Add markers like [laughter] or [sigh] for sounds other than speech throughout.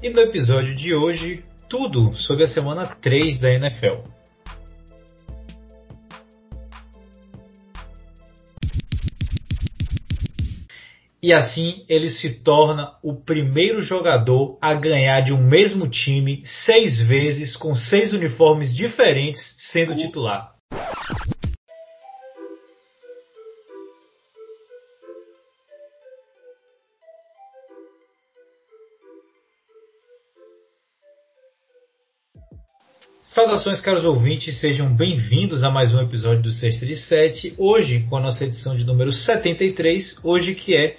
E no episódio de hoje, tudo sobre a semana 3 da NFL. E assim ele se torna o primeiro jogador a ganhar de um mesmo time seis vezes com seis uniformes diferentes sendo titular. Saudações, caros ouvintes, sejam bem-vindos a mais um episódio do Sexta de Sete. Hoje, com a nossa edição de número 73, hoje que é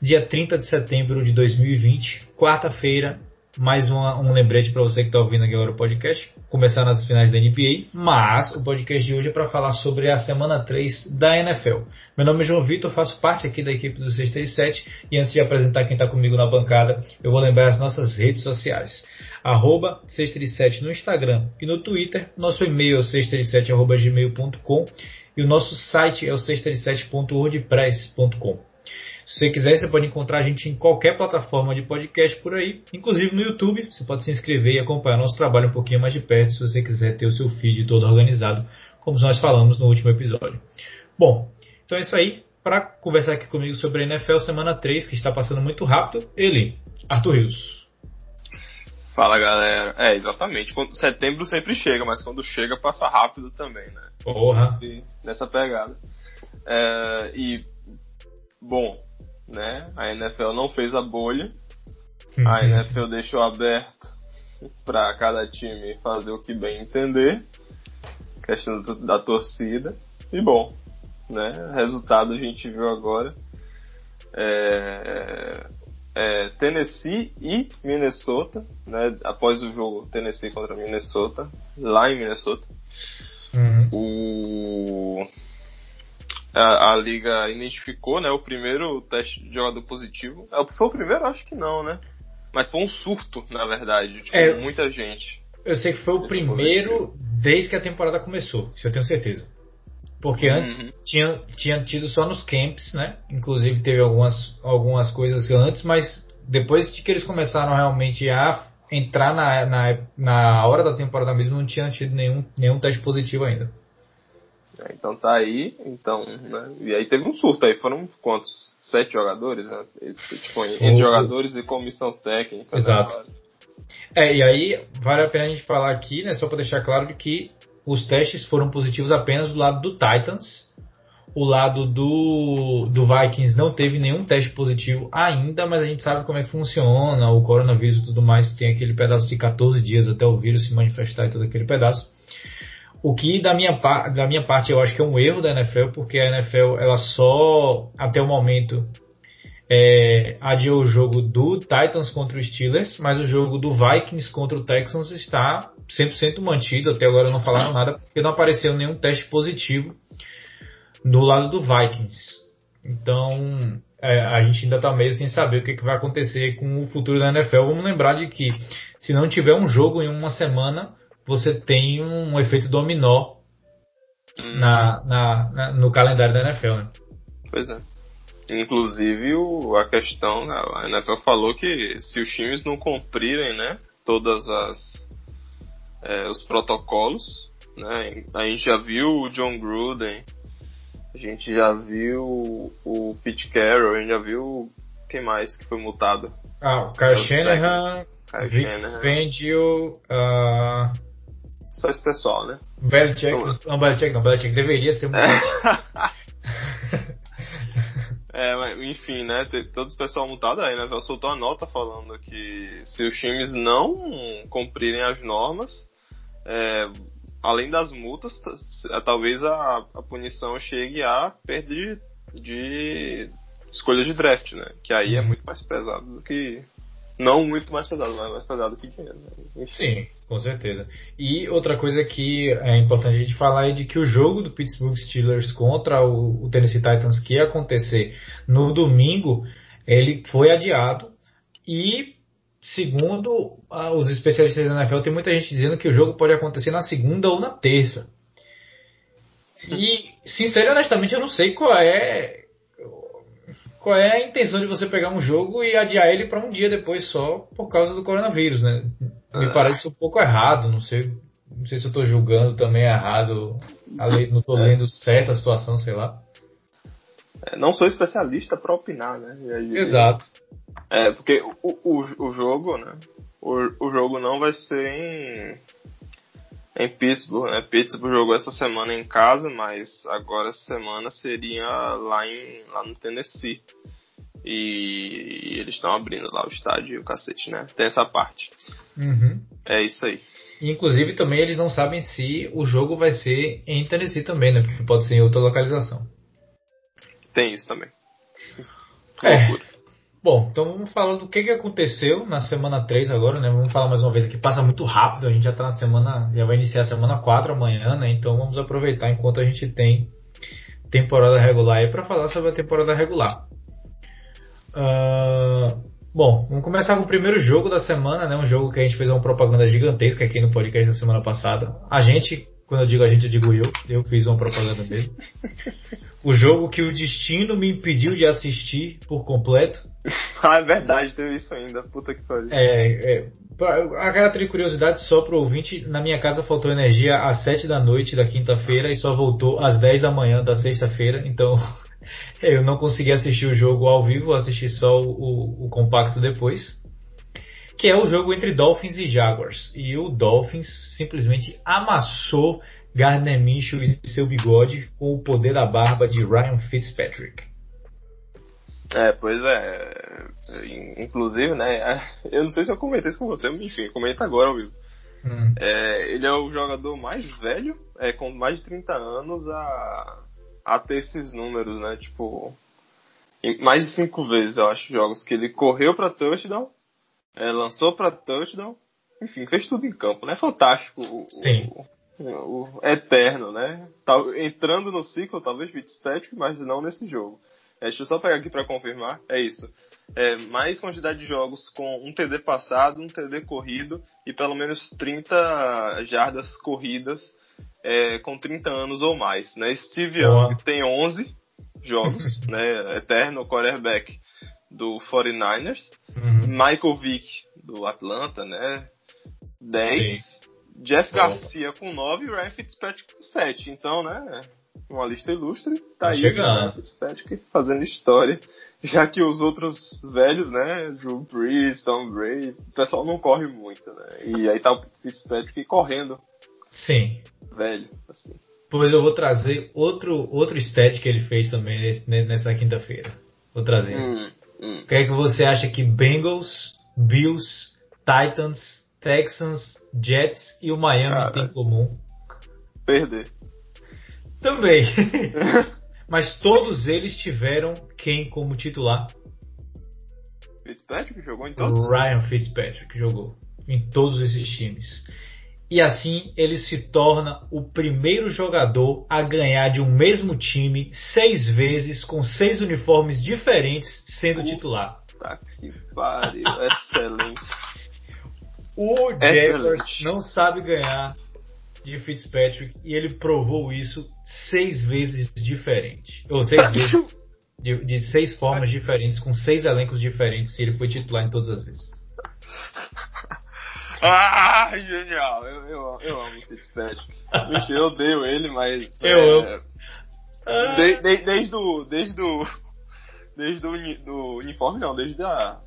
dia 30 de setembro de 2020, quarta-feira. Mais uma, um lembrete para você que está ouvindo aqui agora o podcast. Começar nas finais da NBA, mas o podcast de hoje é para falar sobre a semana 3 da NFL. Meu nome é João Vitor, faço parte aqui da equipe do 637 e antes de apresentar quem está comigo na bancada, eu vou lembrar as nossas redes sociais arroba 637 no Instagram e no Twitter. Nosso e-mail é 637.gmail.com e o nosso site é o 637.wordpress.com. Se você quiser, você pode encontrar a gente em qualquer plataforma de podcast por aí, inclusive no YouTube. Você pode se inscrever e acompanhar nosso trabalho um pouquinho mais de perto se você quiser ter o seu feed todo organizado, como nós falamos no último episódio. Bom, então é isso aí. Para conversar aqui comigo sobre a NFL semana 3, que está passando muito rápido, ele, Arthur Rios. Fala galera. É, exatamente. Quando, setembro sempre chega, mas quando chega passa rápido também, né? Porra. nessa pegada. É, e, bom, né? A NFL não fez a bolha. A. [laughs] NFL deixou aberto [laughs] para cada time fazer o que bem entender. Questão da torcida. E bom, né? Resultado a gente viu agora. É, é, Tennessee e Minnesota, né, após o jogo Tennessee contra Minnesota, lá em Minnesota. Uhum. O, a, a, liga identificou né, o primeiro teste de jogador positivo. É, foi o primeiro? Acho que não, né? Mas foi um surto, na verdade, tipo, é, muita gente. Eu sei que foi o primeiro positivo. desde que a temporada começou, isso eu tenho certeza. Porque antes uhum. tinha, tinha tido só nos camps, né? Inclusive teve algumas, algumas coisas antes, mas depois de que eles começaram realmente a entrar na, na, na hora da temporada mesmo, não tinha tido nenhum, nenhum teste positivo ainda. É, então tá aí, então, né? E aí teve um surto aí, foram quantos? Sete jogadores, né? Tipo, entre jogadores e comissão técnica. Né? Exato. Né? É, e aí vale a pena a gente falar aqui, né? Só para deixar claro de que os testes foram positivos apenas do lado do Titans. O lado do, do Vikings não teve nenhum teste positivo ainda, mas a gente sabe como é que funciona o coronavírus e tudo mais. Tem aquele pedaço de 14 dias até o vírus se manifestar e todo aquele pedaço. O que da minha, da minha parte eu acho que é um erro da NFL, porque a NFL ela só até o momento é, adiou o jogo do Titans contra o Steelers, mas o jogo do Vikings contra o Texans está 100% mantido. Até agora não falaram nada porque não apareceu nenhum teste positivo do lado do Vikings. Então é, a gente ainda está meio sem saber o que, que, vai acontecer com o futuro da NFL. Vamos lembrar de que se não tiver um jogo em uma semana, você tem um efeito dominó na, na, na no calendário da NFL. Né? Pois é. Inclusive o, a questão, né, a NFL falou que se os times não cumprirem, né, todas as é, os protocolos, né, a gente já viu o John Gruden, a gente já viu o Pete Carroll, a gente já viu quem mais que foi multado. Ah, o Kyle Shanahan, Vic Fangio, uh... só esse pessoal, né? Belichick, não, Belichick não, Belichick deveria ser [laughs] multado. É, enfim, né? Todos os pessoal mutado aí, né? Soltou a nota falando que se os times não cumprirem as normas, é, além das multas, talvez a, a punição chegue a perder de, de escolha de draft, né? Que aí é uhum. muito mais pesado do que não muito mais pesado, mas mais pesado que dinheiro. Né? Sim, com certeza. E outra coisa que é importante a gente falar é de que o jogo do Pittsburgh Steelers contra o, o Tennessee Titans que ia acontecer no domingo, ele foi adiado e segundo os especialistas da NFL, tem muita gente dizendo que o jogo pode acontecer na segunda ou na terça. E, sinceramente, honestamente, eu não sei qual é qual é a intenção de você pegar um jogo e adiar ele para um dia depois só por causa do coronavírus, né? Me é. parece um pouco errado, não sei, não sei se eu estou julgando também errado, não estou é. lendo certa a situação, sei lá. É, não sou especialista para opinar, né? Exato. É, porque o, o, o jogo, né? O, o jogo não vai ser em, em Pittsburgh, né? Pittsburgh jogou essa semana em casa, mas agora essa semana seria lá, em, lá no Tennessee. E, e eles estão abrindo lá o estádio e o cacete, né? Tem essa parte. Uhum. É isso aí. Inclusive também eles não sabem se o jogo vai ser em Tennessee também, né? Porque pode ser em outra localização. Tem isso também. É. Bom, então vamos falar do que, que aconteceu na semana 3 agora, né? Vamos falar mais uma vez aqui, passa muito rápido, a gente já tá na semana, já vai iniciar a semana 4 amanhã, né? Então vamos aproveitar enquanto a gente tem temporada regular aí para falar sobre a temporada regular. Uh, bom, vamos começar com o primeiro jogo da semana, né? Um jogo que a gente fez uma propaganda gigantesca aqui no podcast da semana passada. A gente, quando eu digo a gente, eu digo eu. Eu fiz uma propaganda dele. [laughs] O jogo que o destino me impediu de assistir por completo. [laughs] ah, é verdade, teve isso ainda. Puta que pariu. É, é, a cara de curiosidade só pro ouvinte, na minha casa faltou energia às 7 da noite da quinta-feira e só voltou às 10 da manhã da sexta-feira, então [laughs] eu não consegui assistir o jogo ao vivo, assisti só o, o compacto depois que é o jogo entre Dolphins e Jaguars. E o Dolphins simplesmente amassou Gardner Minshew e seu bigode com o poder da barba de Ryan Fitzpatrick. É, pois é. Inclusive, né? [laughs] Eu não sei se eu comentei isso com você, mas enfim, comenta agora, Will. Hum. É, ele é o jogador mais velho, é, com mais de 30 anos, a, a ter esses números, né? Tipo, mais de cinco vezes, eu acho, jogos que ele correu para touchdown é, lançou para touchdown, enfim, fez tudo em campo, né? Fantástico. O, Sim. O, o, eterno, né? Tá, entrando no ciclo, talvez Fitzpatrick, mas não nesse jogo. É, deixa eu só pegar aqui para confirmar. É isso. É, mais quantidade de jogos com um TD passado, um TD corrido e pelo menos 30 jardas corridas é, com 30 anos ou mais. Né? Steve Young tem 11 jogos, [laughs] né? Eterno quarterback do 49ers. Uhum. Michael Vick, do Atlanta, né? 10. Sim. Jeff Garcia com 9 e Ryan Fitzpatrick com 7. Então, né? Uma lista ilustre. Tá, tá aí chegando. Fitzpatrick fazendo história. Já que os outros velhos, né? Drew Brees, Tom Brady, o pessoal não corre muito, né? E aí tá o Fitzpatrick correndo. Sim. Velho, assim. Pois eu vou trazer outro, outro stat que ele fez também nessa quinta-feira. Vou trazer. Hum. Hum. O que é que você acha que Bengals, Bills, Titans, Texans, Jets e o Miami Cara, têm em comum? Perder. Também. [laughs] Mas todos eles tiveram quem como titular? Fitzpatrick jogou em todos? Ryan Fitzpatrick jogou em todos esses times e assim ele se torna o primeiro jogador a ganhar de um mesmo time seis vezes com seis uniformes diferentes sendo Puta titular. que pariu, [laughs] excelente. O Jaguars não sabe ganhar de Fitzpatrick e ele provou isso seis vezes diferente. Ou seis vezes de, de seis formas diferentes, com seis elencos diferentes, e ele foi titular em todas as vezes. Ah, genial! Eu, eu, eu amo o Fitzpatrick. Mentira, eu odeio ele, mas. Eu é, amo. De, de, desde o. Desde o. Desde o do uniforme, não, desde a.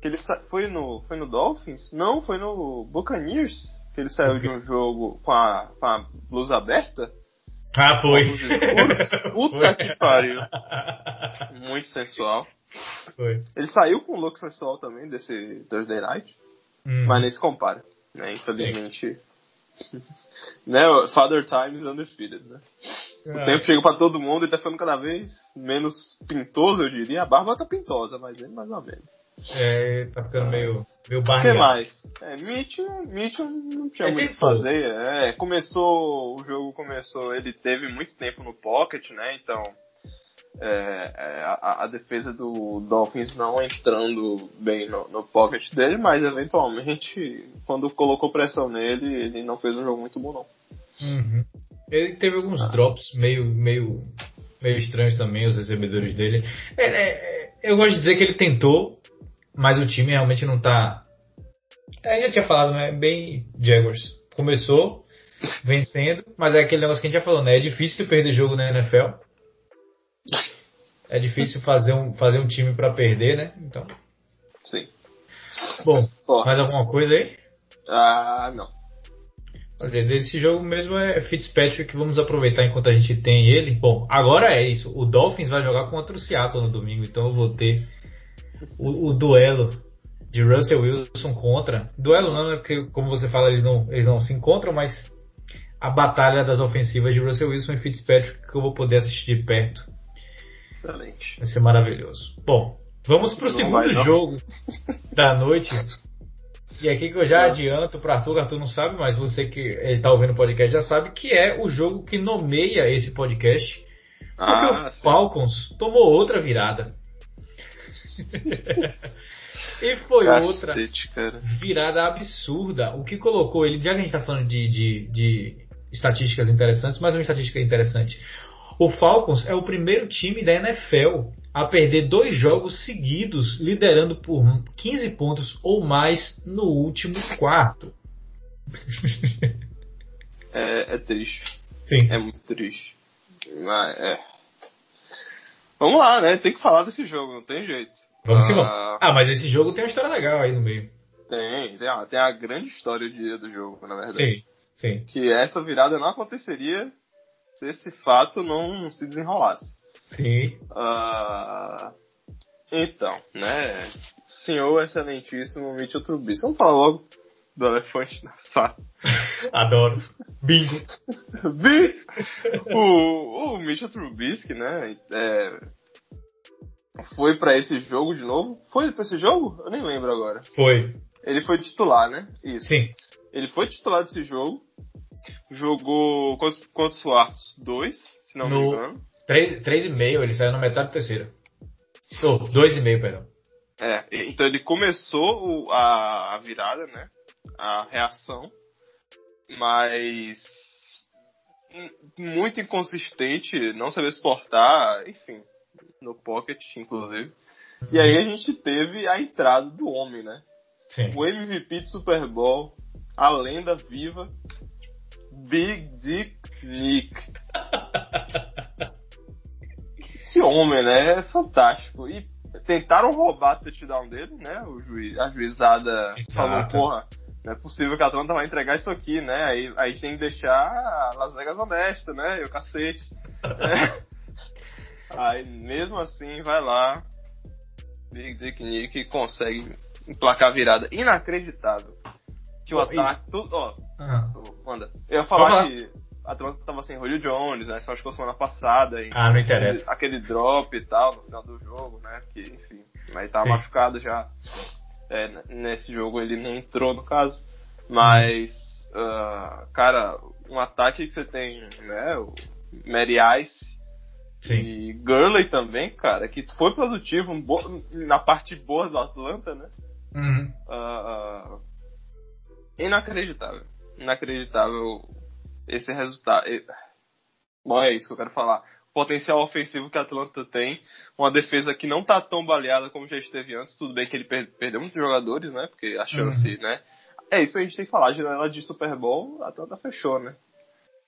Que ele sa... foi no. Foi no Dolphins? Não, foi no Buccaneers. Que ele saiu de um jogo com a, com a blusa aberta. Ah, foi. [laughs] Puta foi. que pariu. Muito sensual. Foi. Ele saiu com o look sensual também desse Thursday Night. Hum. Mas nem se compara, né? Infelizmente. [laughs] né? Father Time is undefeated, né? É. O tempo chega para todo mundo e tá ficando cada vez menos pintoso, eu diria. A barba tá pintosa, mas ele mais ou menos. É, tá ficando meio, meio barba. O que mais? É, Mitchell, Mitchell não tinha é muito o que fazer. É, começou, o jogo começou, ele teve muito tempo no pocket, né? Então é, é, a, a, defesa do Dolphins não entrando bem no, no, pocket dele, mas eventualmente, quando colocou pressão nele, ele não fez um jogo muito bom, não. Uhum. Ele teve alguns ah. drops meio, meio meio estranhos também, os recebedores dele. É, é, eu gosto de dizer que ele tentou, mas o time realmente não tá. É, já tinha falado, né? Bem Jaguars. Começou vencendo, mas é aquele negócio que a gente já falou, né? É difícil perder jogo na NFL. É difícil fazer um, fazer um time para perder, né? Então. Sim. Bom, mais alguma coisa aí? Ah, não. Desse jogo mesmo é Fitzpatrick, vamos aproveitar enquanto a gente tem ele. Bom, agora é isso. O Dolphins vai jogar contra o Seattle no domingo, então eu vou ter o, o duelo de Russell Wilson contra. Duelo não, né? Porque, como você fala, eles não, eles não se encontram, mas a batalha das ofensivas de Russell Wilson e Fitzpatrick que eu vou poder assistir de perto. Excelente. Vai ser maravilhoso. Bom, vamos pro não segundo jogo [laughs] da noite. E aqui que eu já adianto para Arthur, Arthur não sabe, mas você que está ouvindo o podcast já sabe que é o jogo que nomeia esse podcast. Porque ah, o Falcons sim. tomou outra virada. [laughs] e foi Cacete, outra cara. virada absurda. O que colocou ele, já que a gente está falando de, de, de estatísticas interessantes, mais uma estatística interessante. O Falcons é o primeiro time da NFL a perder dois jogos seguidos, liderando por 15 pontos ou mais no último quarto. [laughs] É, é triste. Sim. É muito triste. Mas, é. Vamos lá, né? Tem que falar desse jogo, não tem jeito. Vamos que vamos. Ah, ah mas esse jogo tem uma história legal aí no meio. Tem, tem a, tem a grande história do jogo, na verdade. Sim, sim. Que essa virada não aconteceria se esse fato não se desenrolasse. Sim. Uh, então, né? Senhor excelentíssimo Mitchell Trubisky. Vamos falar logo do elefante na sala. [laughs] Adoro. Bingo. Bingo. O, o Mitchell Trubisky, né? É, foi para esse jogo de novo. Foi para esse jogo? Eu nem lembro agora. Foi. Ele foi titular, né? Isso. Sim. Ele foi titular desse jogo. Jogou quantos, quantos quartos? Dois, se não no, me engano. Três, três e meio, ele saiu na metade do terceiro. Oh, dois e meio, perdão. É, então ele começou a, a virada, né? A reação. Mas muito inconsistente, não sabia exportar, enfim, no pocket, inclusive. E aí a gente teve a entrada do homem, né? Sim. O MVP de Super Bowl, a lenda viva, Big Dick Nick. que homem, né? É fantástico. E tentaram roubar o touchdown dele, né? O juiz, a juizada Exato. falou, porra, não é possível que a Atlanta vai entregar isso aqui, né? Aí, aí a gente tem que deixar Las Vegas honesta, né? E o cacete. é. Aí mesmo assim vai lá, Big Dick Nick consegue emplacar a virada. Inacreditável. Que o ataque. Tudo, ó, uhum. manda. Eu ia falar que a Atlanta tava sem Julio Jones, né? Só acho que semana passada. E ah, não interessa. Aquele, aquele, drop e tal no final do jogo, né? Que, enfim. Mas tava Sim. machucado já. É, nesse jogo ele não entrou, no caso. Mas, uh, cara, um ataque que você tem, né? O Mary Ice. Sim. E Gurley também, cara, que foi produtivo na parte boa do Atlanta, né? Uhum. Uh, inacreditável. Inacreditável esse resultado. Bom, é isso que eu quero falar. O potencial ofensivo que a Atlanta tem, uma defesa que não tá tão baleada como já esteve antes. Tudo bem que ele per perdeu muitos jogadores, né? Porque a chance, uhum. né? É isso que a gente tem que falar. A janela de Super Bowl, a Atlanta fechou, né?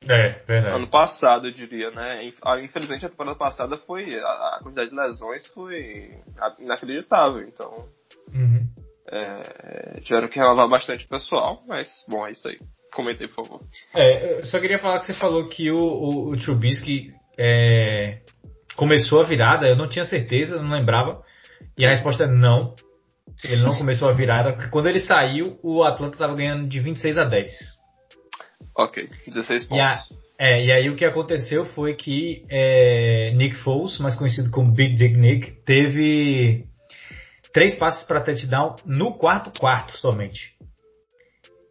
É, verdade. Ano passado, eu diria, né? Infelizmente, a temporada passada foi. A, quantidade de lesões foi inacreditável, então. Uhum. É, tiveram que renovar bastante pessoal, mas, bom, é isso aí. Comentei, por favor. É, eu só queria falar que você falou que o, o, o Trubisky é, começou a virada, eu não tinha certeza, não lembrava. E a resposta é não. Ele não começou a virada, quando ele saiu, o Atlanta estava ganhando de 26 a 10. Ok, 16 pontos. E, a, é, e aí o que aconteceu foi que é, Nick Foles, mais conhecido como Big Dick Nick, teve três passes para touchdown no quarto quarto somente.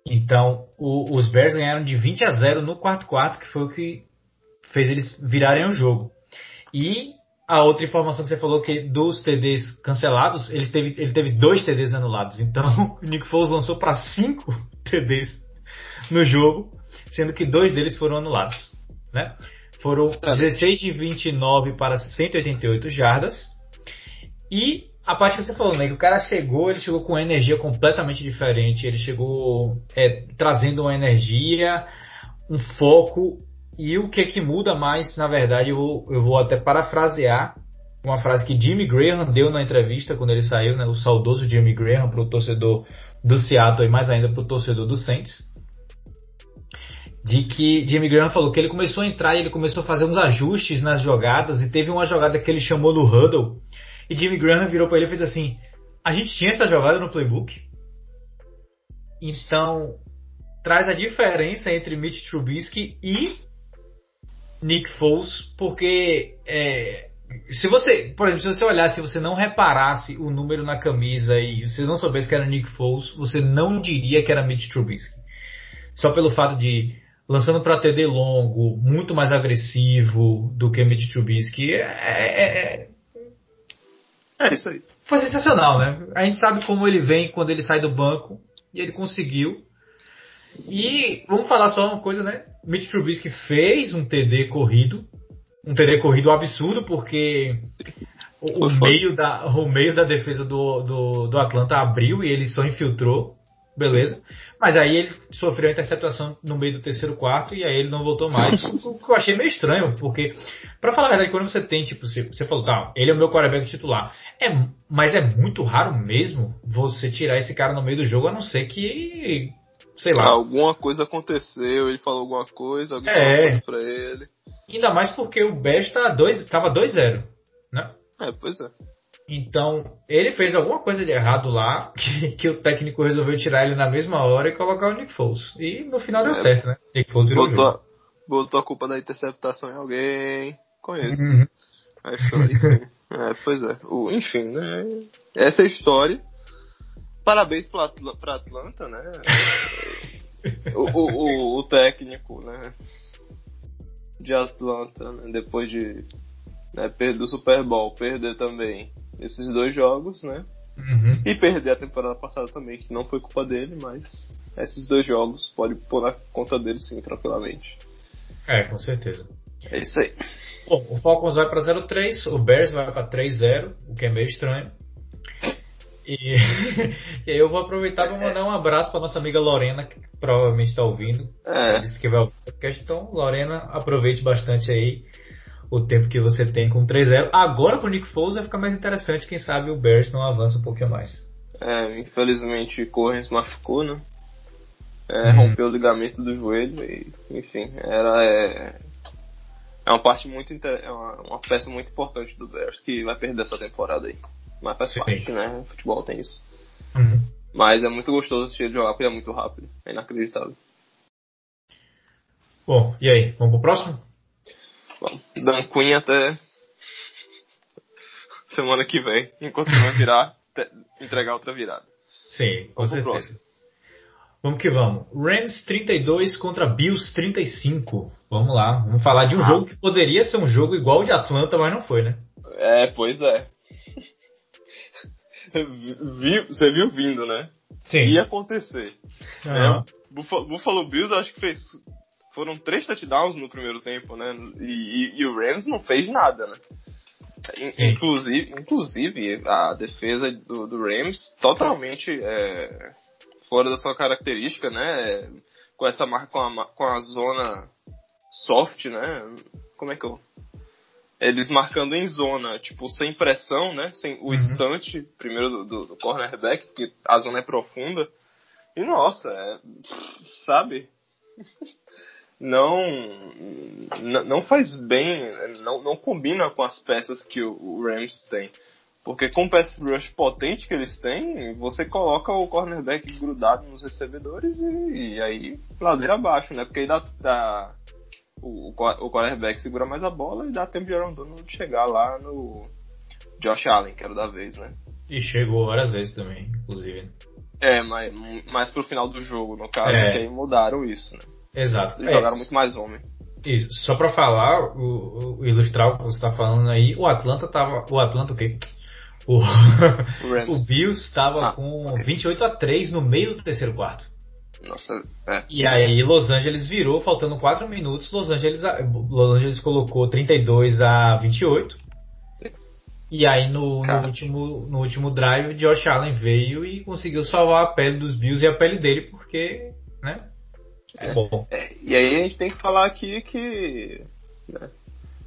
Então, o, os Bears ganharam de 20 a 0 no quarto quarto, que foi o que fez eles virarem o jogo. E a outra informação que você falou que dos TDs cancelados, ele teve, ele teve dois TDs anulados. Então, [laughs] o Nick Foles lançou para cinco [laughs] TDs no jogo, sendo que dois deles foram anulados, né? Foram 16 de 29 para 188 jardas. E a parte que você falou, né? Que o cara chegou, ele chegou com uma energia completamente diferente. Ele chegou é, trazendo uma energia, um foco. E o que que muda mais, na verdade, eu eu vou até parafrasear uma frase que Jimmy Graham deu na entrevista quando ele saiu, né? O saudoso Jimmy Graham para o torcedor do Seattle e mais ainda para o torcedor do Saints. De que Jimmy Graham falou que ele começou a entrar e ele começou a fazer uns ajustes nas jogadas e teve uma jogada que ele chamou no huddle e Jimmy Graham virou para ele e fez assim: A gente tinha essa jogada no playbook. Então, traz a diferença entre Mitch Trubisky e Nick Foles, porque é, se você, por exemplo, se você olhasse, se você não reparasse o número na camisa e você não soubesse que era Nick Foles, você não diria que era Mitch Trubisky. Só pelo fato de lançando para TD longo, muito mais agressivo do que Mitch Trubisky, é, é, é, isso aí. Foi sensacional, né? A gente sabe como ele vem quando ele sai do banco e ele conseguiu. E vamos falar só uma coisa, né? Mitch Trubisky fez um TD corrido, um TD corrido absurdo porque o, o meio da o meio da defesa do, do, do Atlanta abriu e ele só infiltrou, beleza? Mas aí ele sofreu a interceptação no meio do terceiro quarto e aí ele não voltou mais. [laughs] o que eu achei meio estranho, porque, para falar a verdade, quando você tem, tipo, você, você falou, tá, ele é o meu quarterback titular. É, mas é muito raro mesmo você tirar esse cara no meio do jogo, a não ser que. Sei lá. Alguma coisa aconteceu, ele falou alguma coisa, alguém é. falou pra ele. Ainda mais porque o Best tá dois, tava 2-0, né? É, pois é. Então, ele fez alguma coisa de errado lá, [laughs] que, que, o técnico resolveu tirar ele na mesma hora e colocar o Nick Foles. E no final deu é, certo, né? Nick Foles virou botou, botou a culpa da interceptação em alguém. Conheço. Uhum. A história, [laughs] é, pois é. O, enfim, né? Essa é a história. Parabéns pra, pra Atlanta, né? [laughs] o, o, o, o, técnico, né? De Atlanta, né? Depois de né, perder o Super Bowl, perder também esses dois jogos, né? Uhum. E perder a temporada passada também, que não foi culpa dele, mas esses dois jogos pode pôr na conta dele sim, tranquilamente. É, com certeza. É isso aí. Bom, o Falcons vai para 0-3, o Bears vai para 3-0, o que é meio estranho. E, e [laughs] aí eu vou aproveitar para mandar um abraço para nossa amiga Lorena, que provavelmente está ouvindo. É. Ela disse que vai ao podcast, então Lorena, aproveite bastante aí o tempo que você tem com 3-0. Agora com o Nick Foles vai ficar mais interessante, quem sabe o Bears não avança um pouquinho mais. É, infelizmente Correns machucou, né? É, uhum. Rompeu o ligamento do joelho e, enfim, era é, é uma parte muito é uma, uma, peça muito importante do Bears que vai perder essa temporada aí. Mas faz Sim. parte, né? O futebol tem isso. Uhum. Mas é muito gostoso assistir ele jogar porque é muito rápido. É inacreditável. Bom, e aí? Vamos pro próximo? Dan Quinn até semana que vem, enquanto não virar, [laughs] entregar outra virada. Sim, com vamos certeza. Vamos que vamos. Rams 32 contra Bills 35. Vamos lá, vamos falar de um ah. jogo que poderia ser um jogo igual o de Atlanta, mas não foi, né? É, pois é. [laughs] viu, você viu vindo, né? Sim. Ia acontecer. Uhum. É, Buffalo, Buffalo Bills acho que fez foram três touchdowns no primeiro tempo, né? E, e, e o Rams não fez nada, né? Inclusive, inclusive, a defesa do, do Rams totalmente é, fora da sua característica, né? Com essa marca, com a, com a zona soft, né? Como é que eu. Eles marcando em zona, tipo, sem pressão, né? Sem o uhum. instante, primeiro do, do, do cornerback, porque a zona é profunda. E nossa, é, sabe? [laughs] não não faz bem, não, não combina com as peças que o, Rams tem. Porque com o pass rush potente que eles têm, você coloca o cornerback grudado nos recebedores e, e aí ladeira abaixo, né? Porque aí dá, dá o, o cornerback segura mais a bola e dá tempo de Aaron Donald chegar lá no Josh Allen, que era da vez, né? E chegou várias vezes também, inclusive. É, mas mais pro final do jogo, no caso, é. que aí mudaram isso, né? Exato. Eles é. jogaram muito mais homem. Isso. Só para falar, o, o, ilustrar o que você tá falando aí, o Atlanta tava. O Atlanta o quê? [laughs] O, o Bills estava ah, com okay. 28 a 3 no meio do terceiro quarto. Nossa, é. E aí Los Angeles virou, faltando 4 minutos, Los Angeles, Los Angeles colocou 32 a 28. E aí no, no, último, no último drive, Josh Allen veio e conseguiu salvar a pele dos Bills e a pele dele, porque, né? É, bom. É, e aí a gente tem que falar aqui que. Né,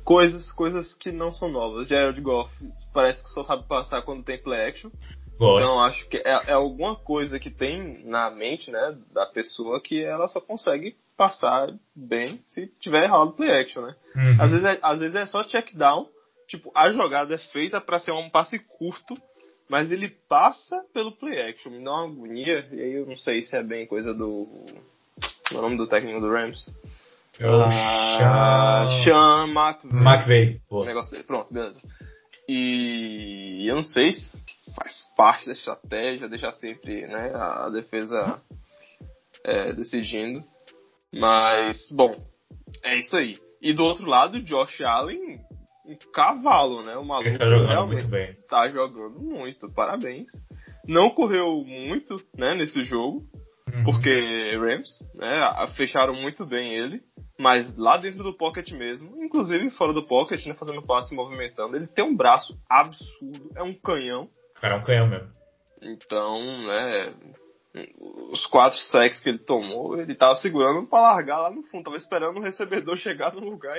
coisas, coisas que não são novas. Jared Goff parece que só sabe passar quando tem play action. Gosto. Então acho que é, é, alguma coisa que tem na mente, né, da pessoa que ela só consegue passar bem se tiver errado o play action, né? Uhum. Às, vezes é, às vezes é só check down, tipo, a jogada é feita para ser um passe curto, mas ele passa pelo play action, me dá uma agonia, e aí eu não sei se é bem coisa do. O nome do técnico do Rams? É o ah, Sean McVay. McVay. O negócio dele. Pronto, beleza. E eu não sei se faz parte da estratégia, deixar sempre né, a defesa é, decidindo. Mas, bom, é isso aí. E do outro lado, Josh Allen, um cavalo, né? O maluco Ele tá jogando muito bem. Tá jogando muito, parabéns. Não correu muito, né, nesse jogo, uhum. porque Rams, né, fecharam muito bem ele. Mas lá dentro do pocket mesmo, inclusive fora do pocket, né, fazendo passe movimentando, ele tem um braço absurdo, é um canhão. Cara, é um canhão mesmo. Então, né, os quatro sacks que ele tomou, ele tava segurando para largar lá no fundo, tava esperando o recebedor [laughs] chegar no lugar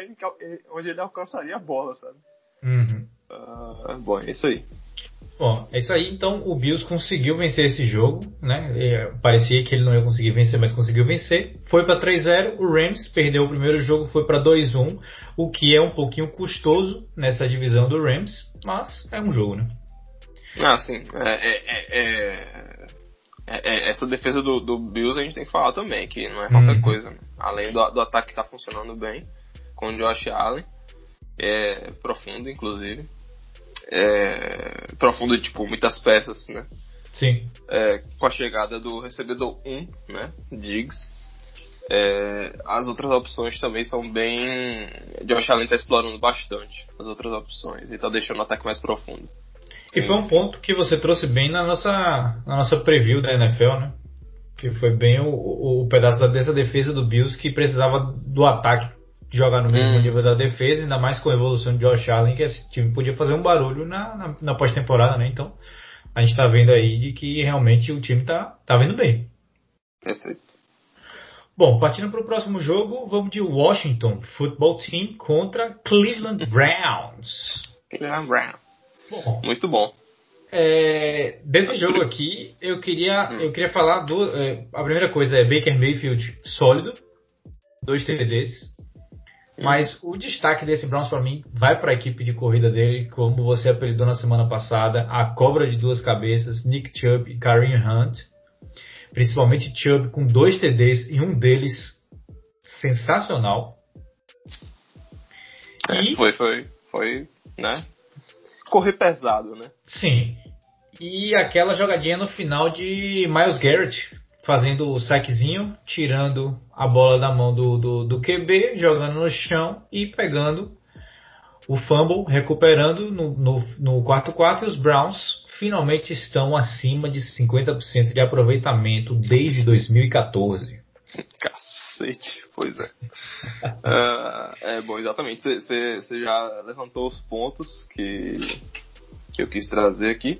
onde ele alcançaria a bola, sabe? Uhum. Uh, bom, é isso aí. Bom, é isso aí. Então o Bills conseguiu vencer esse jogo, né? E parecia que ele não ia conseguir vencer, mas conseguiu vencer. Foi para 3-0. O Rams perdeu o primeiro jogo, foi para 2-1, o que é um pouquinho custoso nessa divisão do Rams, mas é um jogo, né? Ah, sim. É, é, é, é essa defesa do, do, Bills a gente tem que falar também, que não é qualquer uhum. coisa. Né? Além do, do ataque que está funcionando bem, com o Josh Allen, é profundo, inclusive é, profundo, tipo, muitas peças, né? Sim. É, com a chegada do recebedor 1, né? Diggs. É, as outras opções também são bem. Josh Allen está explorando bastante as outras opções e está deixando o ataque mais profundo. E foi um ponto que você trouxe bem na nossa, na nossa preview da NFL, né? Que foi bem o, o, o pedaço dessa defesa do Bills que precisava do ataque jogar no mesmo hum. nível da defesa, ainda mais com a evolução de Josh Allen, que esse time podia fazer um barulho na, na, na pós-temporada, né? Então, a gente tá vendo aí de que realmente o time tá, tá vendo bem. Perfeito. Bom, partindo para o próximo jogo, vamos de Washington Football Team contra Cleveland [laughs] Browns. Cleveland Browns. Bom, Muito bom. É, desse jogo aqui, eu queria, hum. eu queria falar do. É, a primeira coisa é Baker Mayfield sólido, dois TDs, mas o destaque desse Browns para mim vai para a equipe de corrida dele, como você apelidou na semana passada, a cobra de duas cabeças, Nick Chubb e Kareem Hunt. Principalmente Chubb com dois TDs e um deles sensacional. É, e... Foi, foi, foi, né? Correr pesado, né? Sim. E aquela jogadinha no final de Miles Garrett, fazendo o saquezinho, tirando a bola da mão do, do, do QB, jogando no chão e pegando o fumble, recuperando no, no, no quarto quarto e os Browns finalmente estão acima de 50% de aproveitamento desde 2014. [laughs] Cacete, pois é. uh, [laughs] é bom, exatamente. Você já levantou os pontos que, que eu quis trazer aqui.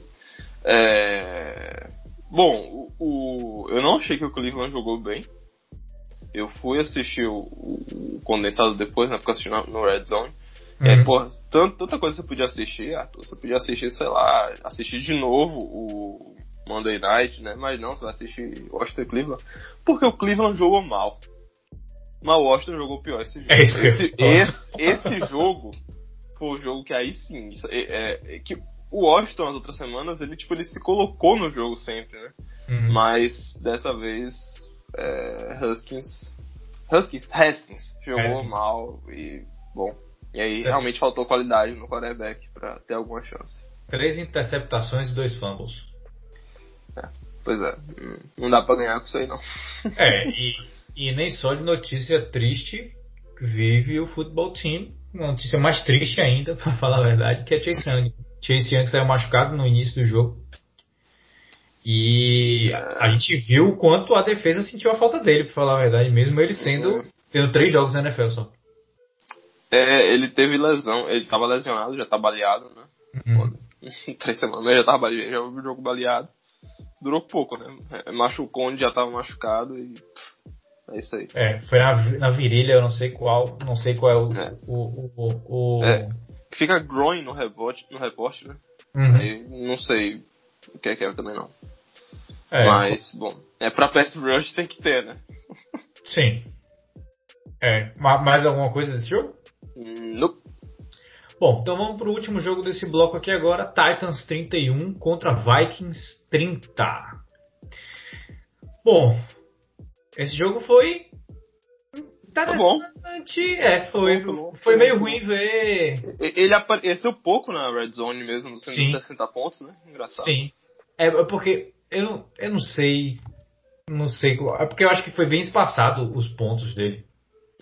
É, Bom, o, o, eu não achei que o Cleveland jogou bem. Eu fui assistir o, o condensado depois, né? Porque assisti no, no Red Zone. É, uhum. É, porra, tanta coisa você podia assistir, Arthur. Você podia assistir, sei lá, assistir de novo o Monday Night, né? Mas não, você vai assistir Washington e Cleveland. Porque o Cleveland jogou mal. Mas o Washington jogou pior esse jogo. É esse, esse, esse, jogo foi o jogo que aí sim. É, é, é que o Washington, as outras semanas, ele, tipo, ele se colocou no jogo sempre, né? Uhum. Mas, dessa vez, é, Huskins... Huskins? Haskins jogou Haskins. mal e, bom... E aí, é. realmente faltou qualidade no quarterback para ter alguma chance. Três interceptações e dois fumbles. É, pois é, não dá para ganhar com isso aí, não. É, [laughs] e, e nem só de notícia triste vive o futebol team. Uma notícia mais triste ainda, [laughs] para falar a verdade, que é Chase Young. Chase Young saiu machucado no início do jogo. E a gente viu o quanto a defesa sentiu a falta dele, pra falar a verdade, mesmo ele sendo tendo três jogos na NFL só. É, ele teve lesão, ele estava lesionado, já tá baleado, né? Uhum. [laughs] Três semanas já tava já o jogo baleado. Durou pouco, né? É, machucou onde já tava machucado e é isso aí. É, foi na, na virilha, eu não sei qual, não sei qual é o. É. o, o, o... É, fica groin no rebote, no reporte, né? Uhum. Aí, não sei o que é que é também não. É. Mas, bom, é pra pass rush tem que ter, né? [laughs] Sim. É, mais alguma coisa desse jogo? Nope. Bom, então vamos pro último jogo desse bloco aqui agora, Titans 31 contra Vikings 30. Bom, esse jogo foi interessante. Tá é, foi, foi meio ruim ver. Ele apareceu pouco na Red Zone mesmo, sendo Sim. 60 pontos, né? Engraçado. Sim. É, é porque eu não, eu não sei. Não sei. É porque eu acho que foi bem espaçado os pontos dele.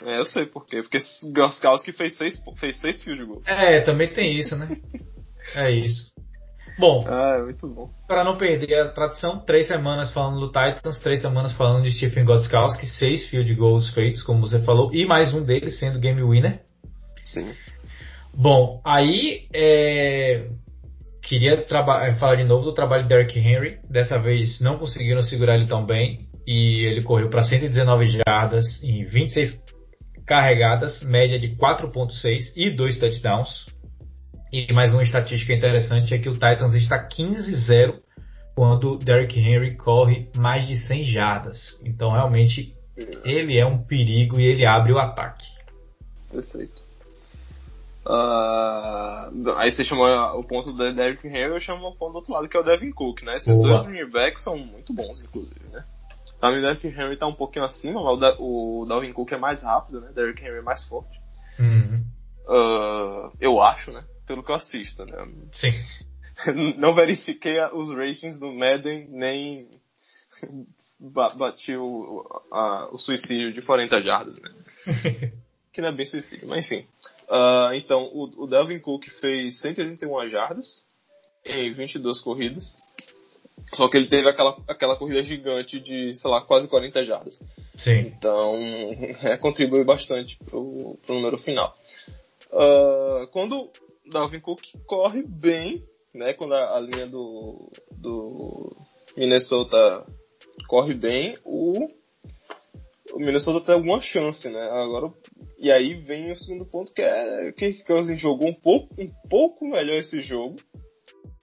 É, eu sei por quê. Porque Goskowski fez seis, fez seis field goals. É, também tem isso, né? [laughs] é isso. Bom, ah, é muito bom. Para não perder a tradição, três semanas falando do Titans, três semanas falando de Stephen Gostkowski, seis field goals feitos, como você falou, e mais um deles sendo game winner. Sim. Bom, aí é... queria é, falar de novo do trabalho de Derrick Henry. Dessa vez não conseguiram segurar ele tão bem e ele correu para 119 jardas em 26 carregadas, média de 4.6 e dois touchdowns. E mais uma estatística interessante é que o Titans está 15-0 quando Derrick Henry corre mais de 100 jardas. Então realmente ele é um perigo e ele abre o ataque. Perfeito. Uh, aí você chamou o ponto do Derrick Henry, eu chamo o ponto do outro lado, que é o Devin Cook, né? Esses Boa. dois running backs são muito bons, inclusive, né? Pra mim, o Derrick Henry tá um pouquinho acima, mas o, da, o Dalvin Cook é mais rápido, né? Derrick Henry é mais forte. Uhum. Uh, eu acho, né? Pelo que eu assisto, né? Sim. [laughs] Não verifiquei os ratings do Madden, nem [laughs] bati o, a, o suicídio de 40 jardas, né? [laughs] que não é bem suicídio, mas enfim. Uh, então, o, o Delvin Cook fez 181 jardas em 22 corridas. Só que ele teve aquela, aquela corrida gigante de, sei lá, quase 40 jardas. Sim. Então, é, contribui bastante pro, pro número final. Uh, quando Dalvin Cook corre bem, né? Quando a, a, linha do, do Minnesota corre bem, o, o Minnesota tem alguma chance, né? Agora, e aí vem o segundo ponto que é que Cousins jogou um pouco, um pouco melhor esse jogo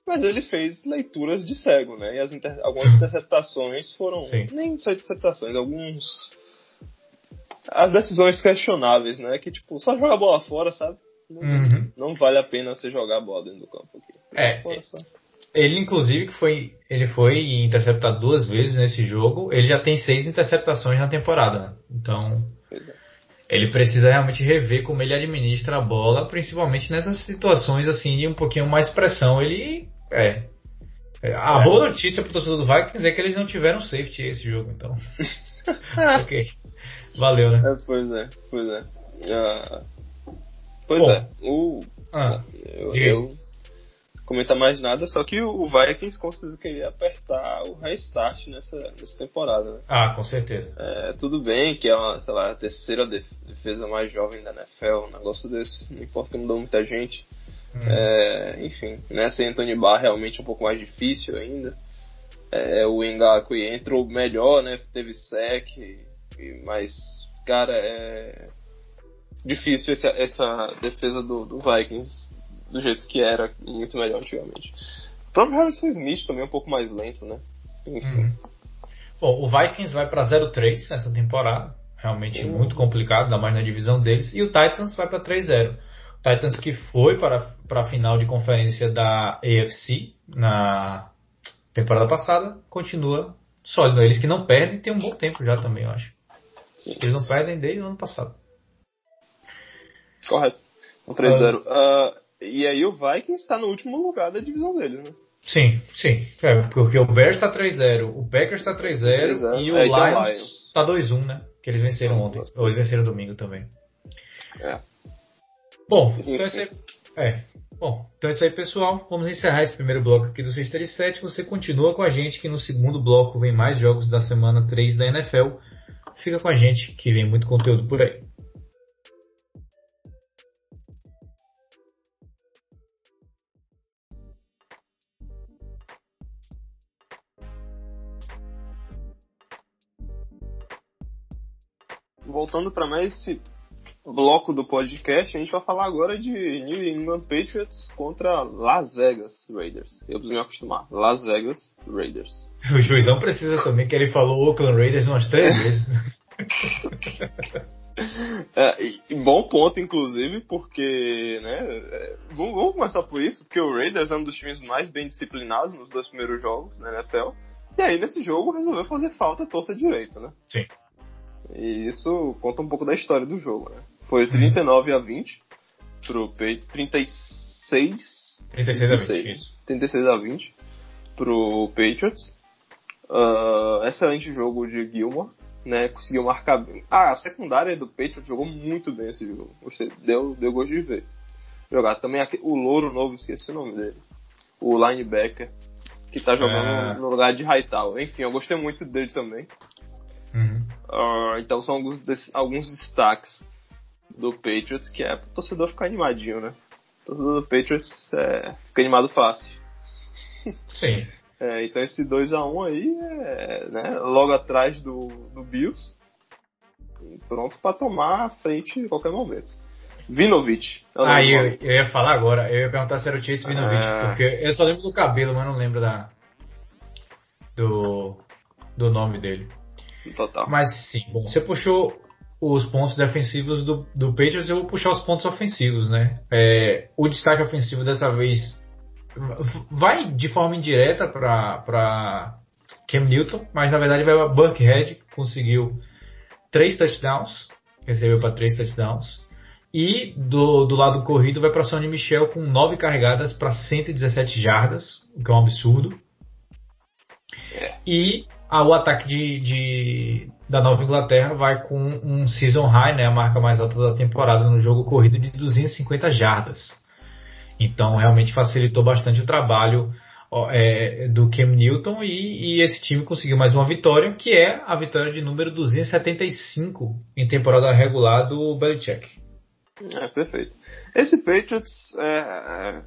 mas ele fez leituras de cego, né? E as inter... algumas [laughs] interpretações foram Sim. nem só interpretações, alguns as decisões questionáveis, né? Que tipo, só joga a bola fora, sabe? Não, uhum. não vale a pena você jogar a bola dentro do campo aqui. É, ele inclusive que foi, ele foi interceptado duas vezes nesse jogo. Ele já tem seis interceptações na temporada, né? Então é. ele precisa realmente rever como ele administra a bola, principalmente nessas situações assim de um pouquinho mais pressão. Ele é. é. A é. boa notícia pro torcedor do Vikings é que eles não tiveram safety esse jogo, então. [laughs] ok. Valeu, né? É, pois é, pois é. Uh, pois Bom, é. O, ah, eu, eu comentar mais nada, só que o Vikings conseguiu querer apertar o restart nessa, nessa temporada. Né? Ah, com certeza. É, tudo bem que é uma, sei lá, a terceira defesa mais jovem da NFL, um negócio desse, não importa que mudou muita gente. Hum. É, enfim, né, sem Anthony Barr realmente é um pouco mais difícil ainda. É, o Ngakwe entrou melhor, né? Teve sec, mas, cara, é difícil essa, essa defesa do, do, Vikings do jeito que era, muito melhor antigamente. O próprio Harrison Smith também é um pouco mais lento, né? Enfim. Hum. Bom, o Vikings vai para 0-3 nessa temporada, realmente hum. muito complicado, ainda mais na divisão deles, e o Titans vai para 3-0. Titans que foi para, para a final de conferência da AFC na temporada passada, continua sólido. Eles que não perdem tem um bom tempo já também, eu acho. Sim. Eles não perdem desde o ano passado. Correto. Um 3-0. Uh, uh, e aí o Vikings está no último lugar da divisão dele, né? Sim, sim. É, porque o Bears está 3-0, o Packers está 3-0 e o é, Lions está 2-1, né? Que eles venceram ontem. Ou eles venceram domingo também. É. Bom, então esse é, Bom, então é isso aí, pessoal. Vamos encerrar esse primeiro bloco aqui do 637. Você continua com a gente, que no segundo bloco vem mais jogos da semana 3 da NFL. Fica com a gente, que vem muito conteúdo por aí. Voltando para mais esse bloco do podcast, a gente vai falar agora de New England Patriots contra Las Vegas Raiders. Eu preciso me acostumar. Las Vegas Raiders. O juizão precisa também, que ele falou Oakland Raiders umas três [laughs] vezes. É, e, bom ponto, inclusive, porque, né, é, vamos, vamos, começar por isso, porque o Raiders é um dos times mais bem disciplinados nos dois primeiros jogos na NFL, e aí nesse jogo resolveu fazer falta torta direito, né? Sim. E isso conta um pouco da história do jogo, né? Foi 39 a 20 pro Patriots. 36. 36 a 20. Isso. 36 a 20 pro Patriots. Uh, excelente jogo de Gilmore, né? Conseguiu marcar bem. Ah, a secundária do Patriots jogou muito bem esse jogo. Gostei, deu, deu gosto de ver. Jogar também aqui, o Louro novo, esqueci o nome dele. O linebacker, que tá jogando é... no lugar de Hightower. Enfim, eu gostei muito dele também. Uh, então são alguns, alguns destaques do Patriots, que é pro torcedor ficar animadinho, né? O torcedor do Patriots é, fica animado fácil. Sim. [laughs] É, então esse 2x1 um aí é né, logo atrás do, do Bills. Pronto para tomar a frente em qualquer momento. Vinovich. É ah, eu, eu, ia falar agora, eu ia perguntar se era o Chase Vinovich, é... porque eu só lembro do cabelo, mas não lembro da do, do nome dele. Total. Mas sim, bom, você puxou os pontos defensivos do, do Patriots, eu vou puxar os pontos ofensivos, né? É, o destaque ofensivo dessa vez vai de forma indireta para Cam Newton, mas na verdade vai para Buckhead, que conseguiu três touchdowns, recebeu para três touchdowns. E do, do lado corrido vai para Sonny Michel com nove carregadas para 117 jardas, o que é um absurdo. É. E ah, o ataque de, de, da Nova Inglaterra vai com um season high, né, a marca mais alta da temporada no jogo corrido de 250 jardas. Então realmente facilitou bastante o trabalho é, do Cam Newton e, e, esse time conseguiu mais uma vitória, que é a vitória de número 275 em temporada regular do Belichick. É, perfeito. Esse Patriots, é, é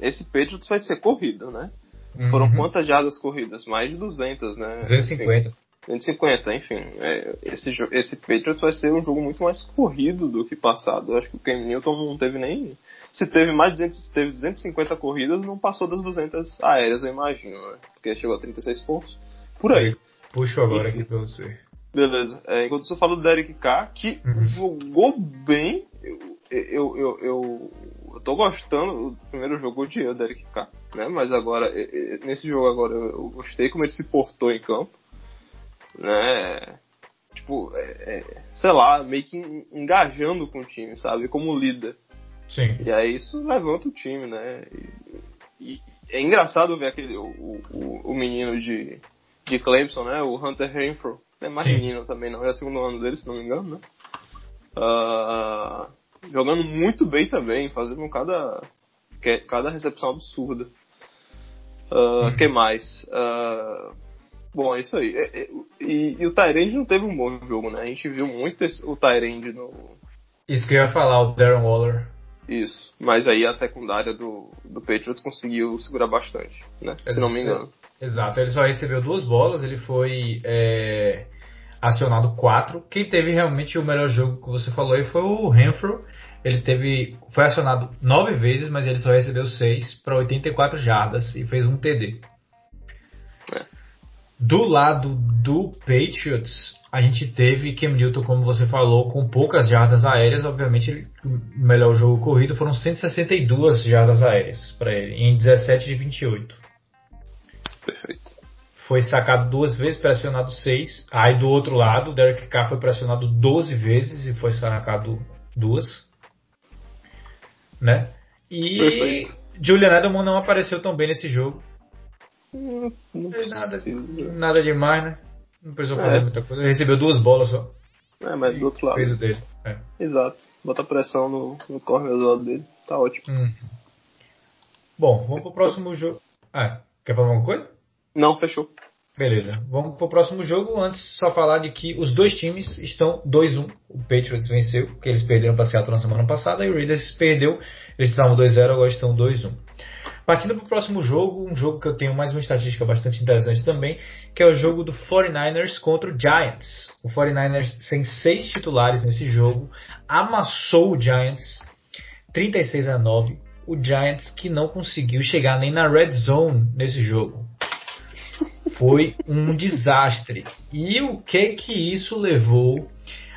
esse Patriots vai ser corrido, né? Uhum. Foram quantas jardas corridas? Mais de 200, né? 250. 250, enfim. É, esse, esse Patriots vai ser um jogo muito mais corrido do que passado. Eu acho que o Cam Newton não teve nem. Se teve mais de 200, teve 250 corridas, não passou das 200 aéreas, eu imagino, né? Porque chegou a 36 pontos. Por aí. Puxo agora aqui pra você. Beleza. É, enquanto você fala do Derek Carr, que uhum. jogou bem, eu, eu, eu, eu, eu tô gostando. O primeiro jogo odiei o Derek Carr, né? Mas agora, nesse jogo agora, eu gostei como ele se portou em campo, né? Tipo, é, é, sei lá, meio que engajando com o time, sabe? Como líder. Sim. E aí isso levanta o time, né? E, e é engraçado ver aquele, o, o, o menino de, de Clemson, né? O Hunter Renfro é mais Sim. menino também, não. É o segundo ano dele, se não me engano, né? Uh, jogando muito bem também, fazendo cada, cada recepção absurda. Uh, hum. que mais? Uh, bom, é isso aí. E, e, e o Tyrande não teve um bom jogo, né? A gente viu muito esse, o Tyrande no. Isso que eu ia falar, o Darren Waller. Isso. Mas aí a secundária do, do Patriots conseguiu segurar bastante, né? Se não me engano. Exato, ele só recebeu duas bolas, ele foi é, acionado quatro. Quem teve realmente o melhor jogo que você falou aí foi o Renfro. Ele teve. Foi acionado nove vezes, mas ele só recebeu seis para 84 jardas e fez um TD. É. Do lado do Patriots, a gente teve Cam Newton, como você falou, com poucas jardas aéreas. Obviamente, ele, o melhor jogo corrido foram 162 jardas aéreas para ele, em 17 de 28. Perfeito. Foi sacado duas vezes, pressionado seis. Aí do outro lado, Derek Carr foi pressionado 12 vezes e foi sacado duas. Né? E Perfeito. Julian Edelman não apareceu tão bem nesse jogo. Não, não nada, nada demais, né? Não precisou fazer é. muita coisa. Ele recebeu duas bolas só. É, mas do outro lado. Fez o dele. É. Exato. Bota pressão no, no corner do lado dele. Tá ótimo. Hum. Bom, vamos pro próximo jogo. Ah, quer falar alguma coisa? Não, fechou. Beleza. Vamos pro próximo jogo. Antes, só falar de que os dois times estão 2-1. O Patriots venceu, porque eles perderam para Seattle na semana passada, e o Raiders perdeu. Eles estavam 2-0, agora estão 2-1. Partindo para o próximo jogo, um jogo que eu tenho mais uma estatística bastante interessante também, que é o jogo do 49ers contra o Giants. O 49ers tem seis titulares nesse jogo, amassou o Giants 36 a 9. O Giants que não conseguiu chegar nem na red zone nesse jogo. Foi um desastre. E o que que isso levou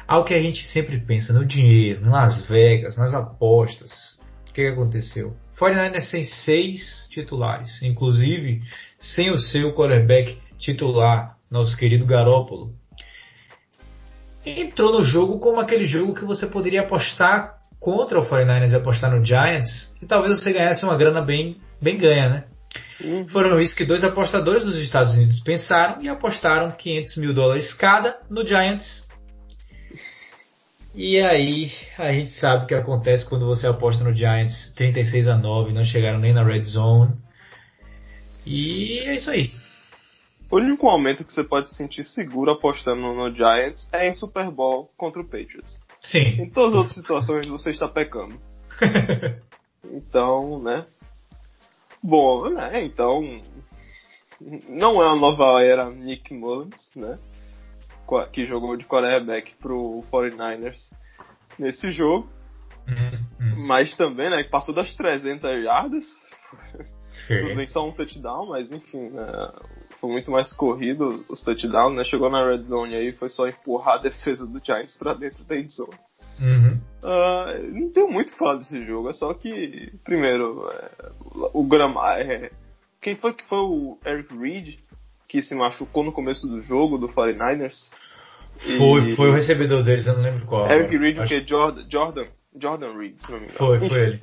ao que a gente sempre pensa no dinheiro, Las Vegas, nas apostas, o que, que aconteceu? 49ers tem seis titulares, inclusive sem o seu quarterback titular, nosso querido Garópolo. Entrou no jogo como aquele jogo que você poderia apostar contra o 49ers e apostar no Giants, e talvez você ganhasse uma grana bem, bem ganha, né? Uhum. Foram isso que dois apostadores dos Estados Unidos pensaram e apostaram 500 mil dólares cada no Giants e aí, a gente sabe o que acontece quando você aposta no Giants 36 a 9, não chegaram nem na red zone. E é isso aí. O único momento que você pode se sentir seguro apostando no Giants é em Super Bowl contra o Patriots. Sim. Em todas as outras situações você está pecando. [laughs] então, né? Bom, né? Então, não é uma nova era Nick Mullins, né? que jogou de quarterback pro 49ers nesse jogo. Uhum. Mas também, né, que passou das 300 jardas. Tudo bem só um touchdown, mas enfim, né, foi muito mais corrido os touchdowns, né? Chegou na red zone aí, foi só empurrar a defesa do Giants para dentro da end zone. Uhum. Uh, não tenho muito falar desse jogo, é só que, primeiro, é, o gramado. É, quem foi que foi o Eric Reed que se machucou no começo do jogo do 49ers. Foi, e... foi o recebedor deles, eu não lembro qual. Eric Reed, Acho... que é Jordan, Jordan, Jordan Reed, se não me engano. Foi, foi ele.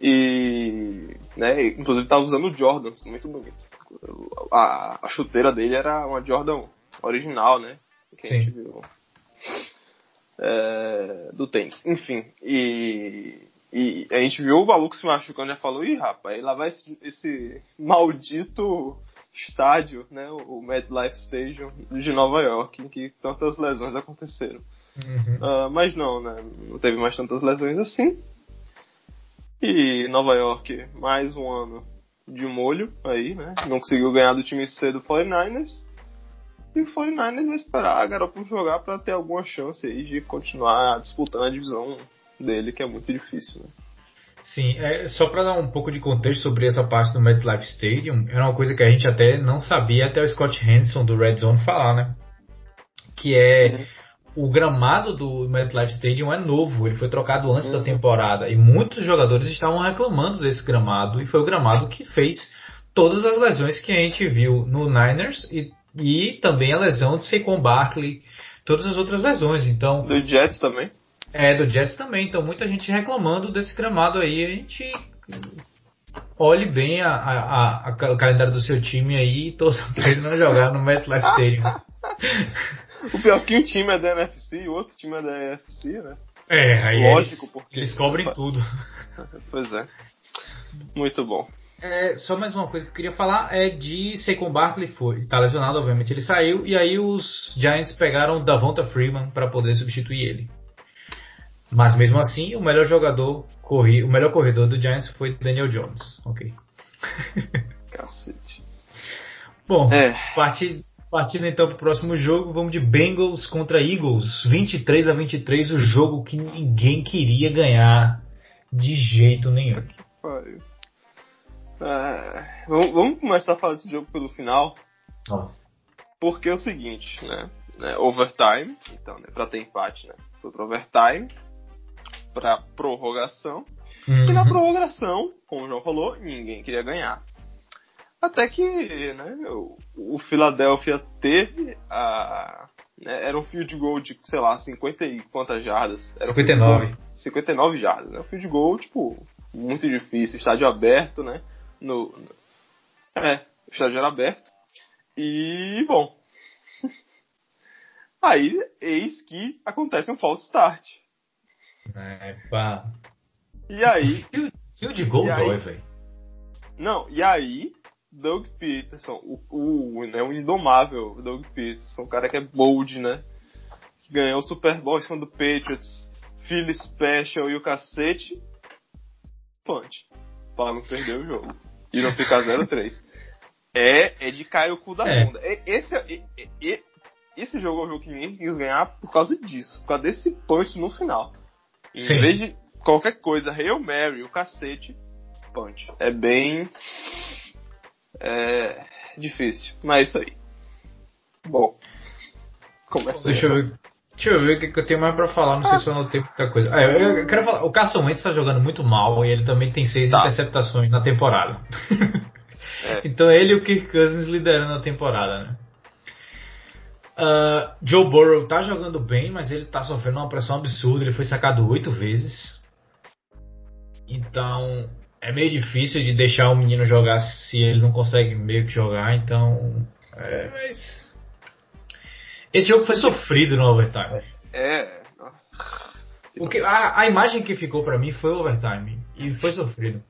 E, né, inclusive tava usando o Jordan, muito bonito. A, a chuteira dele era uma Jordan original, né? Que Sim. a gente viu. É, do tênis. Enfim, e, e a gente viu o maluco se machucando e já falou, ih rapaz, lá vai esse, esse [laughs] maldito estádio, né, o MetLife Stadium de Nova York, em que tantas lesões aconteceram. Uhum. Uh, mas não, né, não teve mais tantas lesões assim. E Nova York, mais um ano de molho aí, né, não conseguiu ganhar do time C do 49ers. E o 49ers vai esperar a Garoppolo jogar para ter alguma chance aí de continuar disputando a divisão dele, que é muito difícil, né. Sim, é, só para dar um pouco de contexto sobre essa parte do MetLife Stadium, era uma coisa que a gente até não sabia até o Scott Hanson do Red Zone falar, né? Que é uhum. o gramado do MetLife Stadium é novo, ele foi trocado antes uhum. da temporada e muitos jogadores estavam reclamando desse gramado e foi o gramado que fez todas as lesões que a gente viu no Niners e, e também a lesão de Saquon Barkley, todas as outras lesões. Então, do Jets também. É, do Jets também. Então, muita gente reclamando desse gramado aí. A gente olhe bem a, a, a, o calendário do seu time aí e torça pra ele não jogar no MetLife Stadium. [laughs] o pior que um time é da NFC e o outro time é da NFC, né? É, aí Lógico, eles, porque... eles cobrem [laughs] tudo. pois é. Muito bom. É, só mais uma coisa que eu queria falar é de Saquon Barkley foi, tá lesionado, obviamente ele saiu e aí os Giants pegaram Davonta Freeman para poder substituir ele. Mas mesmo assim, o melhor jogador, corri, o melhor corredor do Giants foi Daniel Jones. Ok. [laughs] Cacete. Bom, é. partindo, partindo então para o próximo jogo, vamos de Bengals contra Eagles. 23 a 23, o jogo que ninguém queria ganhar de jeito nenhum. É, vamos começar a falar desse jogo pelo final. Oh. Porque é o seguinte, né? É, overtime, então, né, pra ter empate, né? Foi pro overtime para prorrogação. Uhum. E na prorrogação, como o João falou, ninguém queria ganhar. Até que né, o, o Philadelphia teve a. Né, era um field goal de, sei lá, 50 e quantas jardas? Era 59. Um 59 jardas. Né? Um field goal, tipo, muito difícil. Estádio aberto, né? No, no, é, o estádio era aberto. E, bom. [laughs] Aí, eis que acontece um false start. É, pá. E aí? Field goal dói, velho. Não, e aí, Doug Peterson, o, o, né, o indomável Doug Peterson, o cara que é bold, né? Que ganhou o Super Bowl em cima do Patriots, Philly Special e o cacete. Punch. Pra não perder o jogo. E não ficar 0-3. É, é de cair o cu da É. bunda. É, esse, é, é- esse jogo é o jogo que ninguém quis ganhar por causa disso. Por causa desse punch no final. Em Sim. vez de qualquer coisa, Hail Mary, o cacete, punch. É bem. É. difícil. Mas é isso aí. Bom. Começa aí. Deixa eu ver. Deixa eu ver o que, eu tenho mais pra falar, não sei se eu tenho muita coisa. Ah, eu, eu quero falar, o Carson Wentz tá jogando muito mal e ele também tem seis Tá. interceptações na temporada. [laughs] É. então ele e o Kirk Cousins liderando a temporada, né? Ah, Joe Burrow tá jogando bem, mas ele tá sofrendo uma pressão absurda. Ele foi sacado oito vezes. Então é meio difícil de deixar o menino jogar se ele não consegue meio que jogar. Então. É, mas. Esse jogo foi sofrido no overtime. É. O que, a, a imagem que ficou pra mim foi o overtime. E foi sofrido.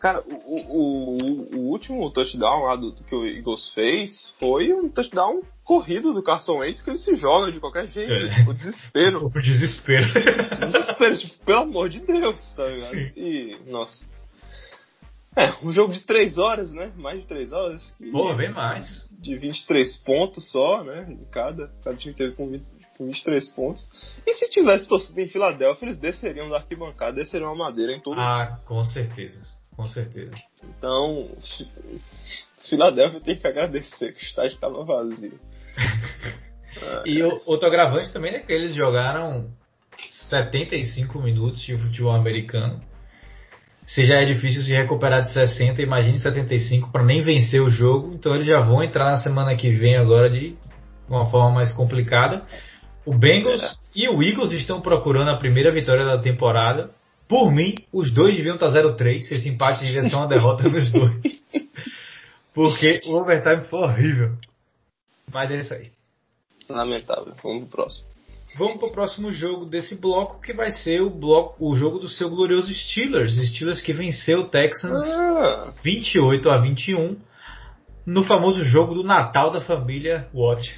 Cara, o, o, o, último touchdown lá do, que o Eagles fez foi um touchdown corrido do Carson Wentz que ele se joga de qualquer jeito. É. O desespero. [laughs] O desespero. desespero, tipo, pelo amor de Deus, tá ligado? Sim. E, nossa. É, um jogo de 3 horas, né? Mais de 3 horas. E Pô, bem mais. De 23 pontos só, né? Cada. Cada time teve com, 20, com 23 pontos. E se tivesse torcido em Filadélfia, eles desceriam da arquibancada, desceriam a madeira em todo Ah, com certeza. Com certeza. Então, Fi- Filadélfia tem que agradecer que o estádio estava vazio. [laughs] E o outro agravante também é que eles jogaram 75 minutos de futebol americano. Se já é difícil se recuperar de 60, imagine 75 para nem vencer o jogo. Então eles já vão entrar na semana que vem agora de uma forma mais complicada. O Bengals e o Eagles estão procurando a primeira vitória da temporada. Por mim, os dois deviam estar 0-3. Esse empate devia ser uma derrota dos [laughs] dois. Porque o overtime foi horrível. Mas é isso aí. Lamentável. Vamos pro próximo. Vamos pro próximo jogo desse bloco, que vai ser o bloco, o jogo do seu glorioso Steelers. Steelers que venceu o Texans Ah, 28 a 21 no famoso jogo do Natal da família Watt.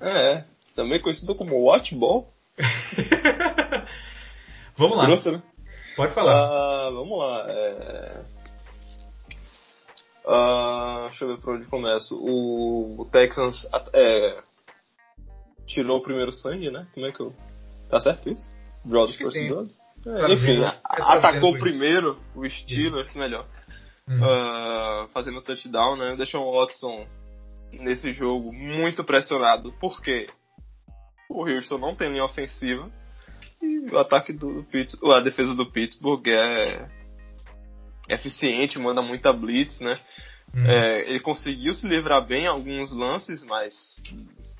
é. Também conhecido como Watchball. [laughs] Vamos lá, né? pode falar. Ah, vamos lá. é... Ah, deixa eu ver por onde começo. O, o Texans é, tirou o primeiro sangue, né? Como é que eu. Tá certo isso? Que first blood? É, enfim, é a- traduzindo atacou isso. primeiro o Steelers, melhor. Hum. ah, fazendo touchdown, né? Deixou o Watson nesse jogo muito pressionado. Por quê? O Houston não tem linha ofensiva. E o ataque do Pittsburgh, a defesa do Pittsburgh é eficiente, manda muita blitz, né? Hum. É, ele conseguiu se livrar bem em alguns lances, mas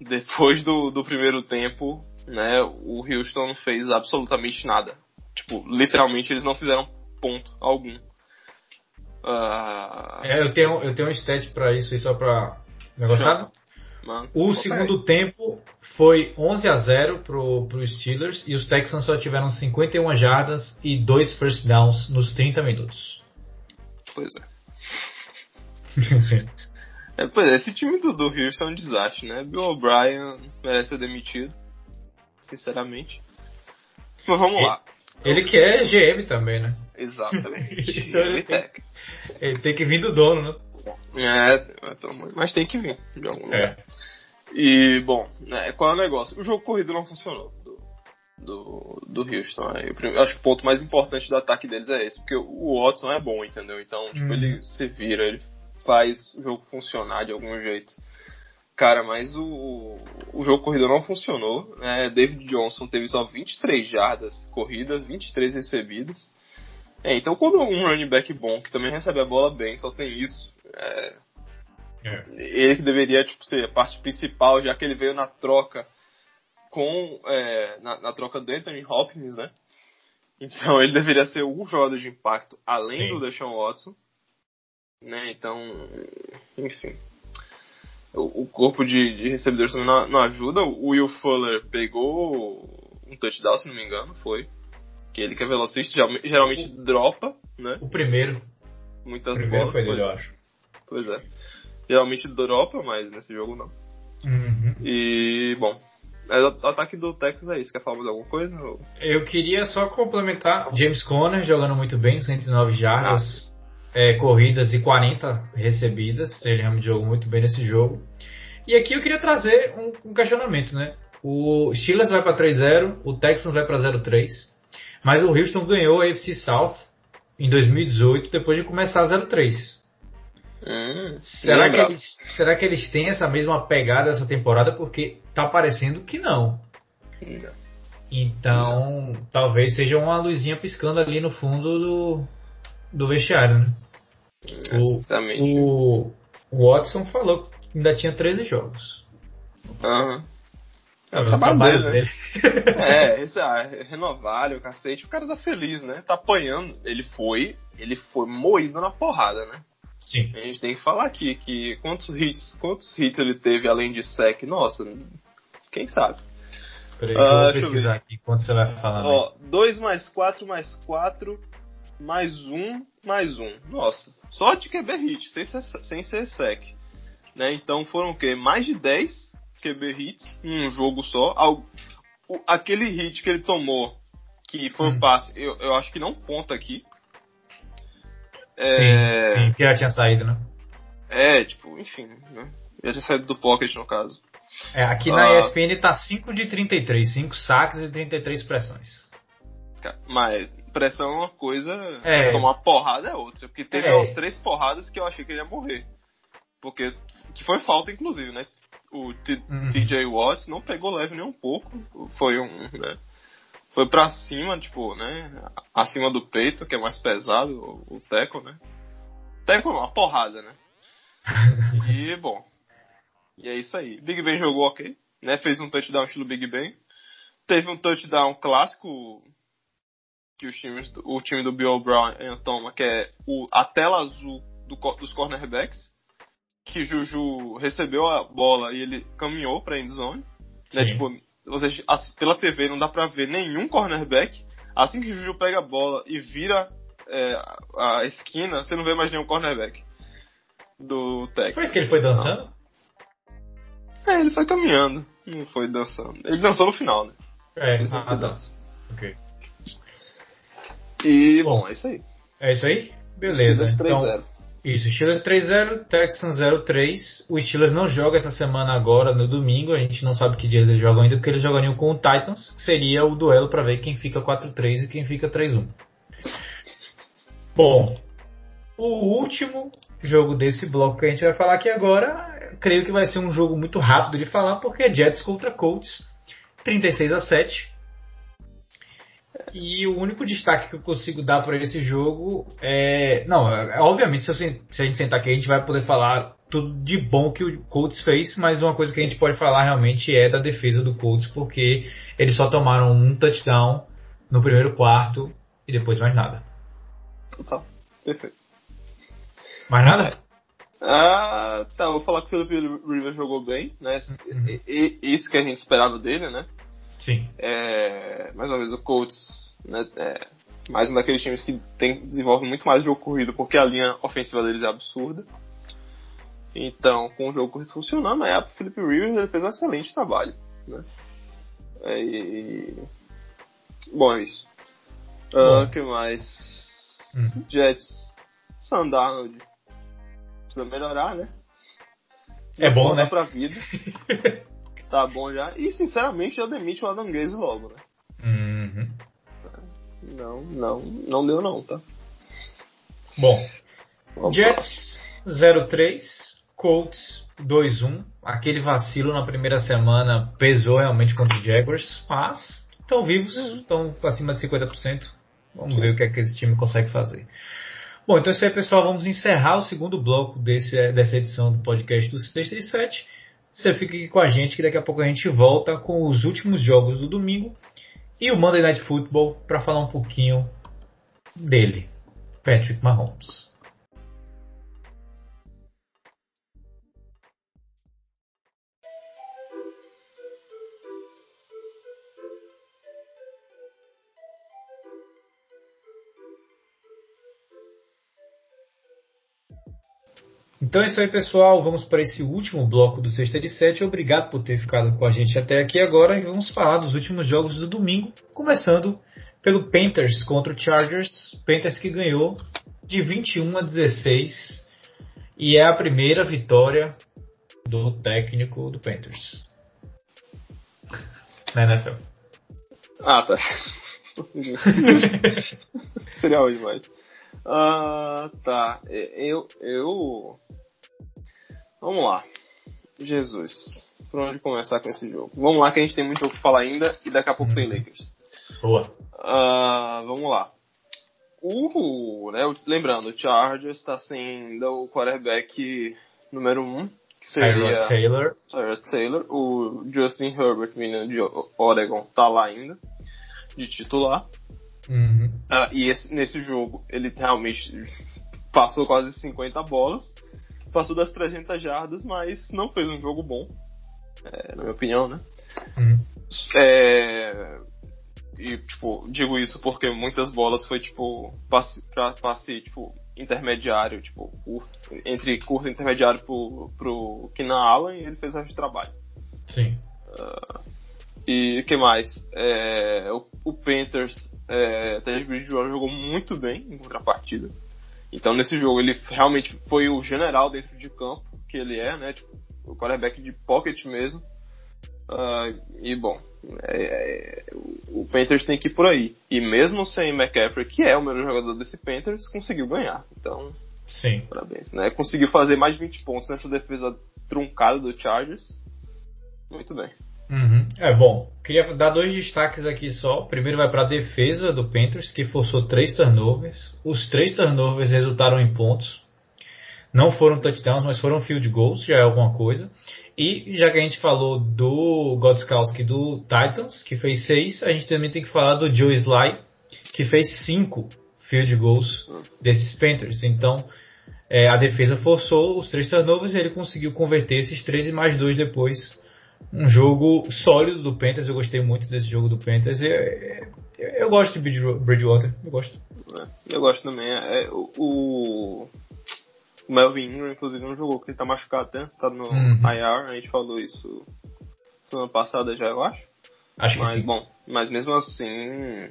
depois do, do primeiro tempo, né, o Houston não fez absolutamente nada. Tipo, literalmente eles não fizeram ponto algum. Ah, É, eu tenho, eu tenho um stat pra isso, aí só pra. Negociado? mano, O segundo tempo foi 11 a 0 pro, pro Steelers e os Texans só tiveram 51 jardas e dois first downs nos 30 minutos. Pois é. [laughs] é. Pois é, esse time do, do Houston é um desastre, né? Bill O'Brien merece ser demitido. Sinceramente. Mas vamos lá. Ele que é GM também, né? Exatamente. Então [laughs] ele Ele tem- Ele tem que vir do dono, né? É, mas tem que vir de algum lugar. É. E, bom, né, qual é o negócio? O jogo corrido não funcionou do, do, do Houston. né? Eu, acho que o ponto mais importante do ataque deles é esse, porque o Watson é bom, entendeu? Então, tipo, Uhum. ele se vira, ele faz o jogo funcionar de algum jeito. Cara, mas o, o jogo corrido não funcionou. Né? David Johnson teve só 23 jardas corridas, 23 recebidas. É, então quando um running back bom, que também recebe a bola bem, só tem isso, é, É. ele que deveria tipo, ser a parte principal, já que ele veio na troca com é, na, na troca do Anthony Hopkins, né? Então ele deveria ser um jogador de impacto além Sim. do Deshaun Watson, né? Então, enfim, o, o corpo de, de recebedores também não, não ajuda. O Will Fuller pegou um touchdown, se não me engano, foi que ele que é velocista, geralmente, geralmente dropa, né? O primeiro. muitas Primeiro bolas. foi dele, eu acho. Pois é. Geralmente dropa, mas nesse jogo não. Uhum. E, bom, o ataque do Texas é isso. Quer falar mais alguma coisa? ou- Eu queria só complementar James Conner jogando muito bem, 109 jardas, é, corridas e 40 recebidas. Ele realmente jogou muito bem nesse jogo. E aqui eu queria trazer um, um questionamento, né? O Steelers vai para 3-0, o Texans vai para 0-3, mas o Houston ganhou a AFC South em 2018 depois de começar 0-3. Hum, Será que, lembrado. eles, será que eles têm essa mesma pegada essa temporada? Porque tá parecendo que não. Então, talvez seja uma luzinha piscando ali no fundo do, do vestiário, né? O, Exatamente. o, o Watson falou que ainda tinha 13 jogos. Aham. É o trabalho dele, dele. [laughs] É, esse ah, renovar o cacete, o cara tá feliz, né? Tá apanhando. Ele foi, ele foi moído na porrada, né? Sim. A gente tem que falar aqui que quantos hits, quantos hits ele teve além de sec, nossa, quem sabe? Peraí, Ah, eu vou deixa eu pesquisar aqui enquanto você vai aí. Ó, 2 mais 4 mais 4 mais 1 mais 1. Nossa, só de QB hit, sem ser, sem ser sec. Né? Então foram o quê? Mais de 10 QB hits em um jogo só. O- aquele hit que ele tomou, que foi um Hum. passe, eu, eu acho que não conta aqui. Sim, É, sim, que já tinha saído, né? é, tipo, enfim, né? Já tinha saído do pocket no caso. É, aqui na Ah. ESPN tá 5 de 33, 5 saques e 33 pressões. Mas pressão é uma coisa, É. tomar porrada é outra. Porque teve É. umas três porradas que eu achei que ele ia morrer. Porque, que foi falta, inclusive, né? O T- Uhum. TJ Watts não pegou leve nem um pouco. Foi um, né? Foi pra cima, tipo, né? Acima do peito, que é mais pesado, o, o teco, né? Teco não, uma porrada, né? E, [laughs] bom. E é isso aí. Big Ben jogou ok, né? Fez um touchdown estilo Big Ben. Teve um touchdown clássico que os times, o time do Bill O'Brien toma, que é o, a tela azul do dos cornerbacks. Que Juju recebeu a bola e ele caminhou pra endzone. Né? Tipo, você, pela TV não dá pra ver nenhum cornerback. Assim que Juju pega a bola e vira é, a esquina, você não vê mais nenhum cornerback do técnico. Foi isso que ele foi dançando? É, ele foi caminhando, não foi dançando. Ele dançou no final, né? É, Ele ah, tá. dança. Ok. E, Bom. bom, é isso aí. É isso aí? Beleza. Steelers Então, 3-0. isso, Steelers 3-0, Texans 0-3. O Steelers não joga essa semana agora, no domingo. A gente não sabe que dias eles jogam ainda, porque eles jogariam com o Titans, que seria o duelo para ver quem fica 4-3 e quem fica 3-1. Bom, o último jogo desse bloco que a gente vai falar aqui agora, creio que vai ser um jogo muito rápido de falar, porque é Jets contra Colts, 36 a 7. E o único destaque que eu consigo dar para esse jogo é. Não, é- obviamente, se, eu se a gente sentar aqui, a gente vai poder falar tudo de bom que o Colts fez, mas uma coisa que a gente pode falar realmente é da defesa do Colts, porque eles só tomaram um touchdown no primeiro quarto e depois mais nada. Total. Perfeito. Mais nada? Ah, tá, vou falar que o Philip Rivers jogou bem, né? Uhum. Isso que a gente esperava dele, né? Sim. É, mais uma vez, o Colts, né? É, mais um daqueles times que tem, desenvolve muito mais jogo corrido, porque a linha ofensiva deles é absurda. Então, com o jogo corrido funcionando, aí o Philip Rivers ele fez um excelente trabalho, né? É, e... Bom, é isso. Bom. O que mais? Hum. Jets, Sam Darnold precisa melhorar, né? É bom, né? pra vida. [laughs] tá bom já. E sinceramente já demite o Adam Gaze logo, né? Uhum. Não, não, não deu não, tá? Bom, Vamos Jets 0-3, Colts 2-1. Aquele vacilo na primeira semana pesou realmente contra os Jaguars, mas estão vivos, estão acima de 50%. Vamos ver o que é que esse time consegue fazer. Bom, então é isso aí, pessoal. Vamos encerrar o segundo bloco desse, dessa edição do podcast do 637. Você fica aqui com a gente que daqui a pouco a gente volta com os últimos jogos do domingo e o Monday Night Football para falar um pouquinho dele, Patrick Mahomes. Então é isso aí, pessoal. Vamos para esse último bloco do Sexta de Sete. Obrigado por ter ficado com a gente até aqui agora e vamos falar dos últimos jogos do domingo, começando pelo Panthers contra o Chargers. Panthers que ganhou de 21 a 16 e é a primeira vitória do técnico do Panthers [laughs] na NFL. Ah, tá. [laughs] Seria hoje mais. Ah, tá. Eu, eu. Vamos lá. Jesus. Por onde começar com esse jogo? Vamos lá que a gente tem muito o que falar ainda e daqui a pouco tem Lakers. Boa. Uh, vamos lá. O, né, lembrando, o Chargers está sem ainda o quarterback número 1, um, que seria Taylor. Tyrod Taylor. O Justin Herbert, menino de Oregon, tá lá ainda, de titular. Uhum. Uh, e esse, nesse jogo, ele realmente [laughs] passou quase 50 bolas, passou das 300 jardas, mas não fez um jogo bom, é, na minha opinião, né? Uhum. É, e, tipo, digo isso porque muitas bolas foi, tipo, passe, pra passe, tipo, intermediário, tipo, curto, entre curto e intermediário pro, pro Keenan Allen e ele fez o resto de trabalho. Sim. Uh, e o que mais? É, o, o Panthers, é, Ted Bridgewater jogou muito bem em contrapartida. Então nesse jogo ele realmente foi o general dentro de campo, que ele é, né? Tipo, o quarterback de pocket mesmo. Uh, e bom, é, é, o Panthers tem que ir por aí. E mesmo sem McCaffrey, que é o melhor jogador desse Panthers, conseguiu ganhar. Então, Sim. parabéns. Né? Conseguiu fazer mais de 20 pontos nessa defesa truncada do Chargers. Muito bem. Uhum. É bom. Queria dar dois destaques aqui só. Primeiro vai para a defesa do Panthers, que forçou três turnovers. Os três turnovers resultaram em pontos. Não foram touchdowns, mas foram field goals, já é alguma coisa. E já que a gente falou do Godskowski do Titans, que fez seis, a gente também tem que falar do Joe Sly, que fez cinco field goals desses Panthers. Então, é, a defesa forçou os três turnovers e ele conseguiu converter esses três e mais dois depois um jogo sólido do Panthers. Eu gostei muito desse jogo do Panthers. Eu, eu, eu gosto de Bridgewater. Eu gosto. É, eu gosto também. É, o, o, Melvin Ingram, inclusive, não jogou porque ele tá machucado, né? Tá no Uhum. IR. A gente falou isso semana passada já, eu acho. Acho que Mas, sim. bom, mas mesmo assim,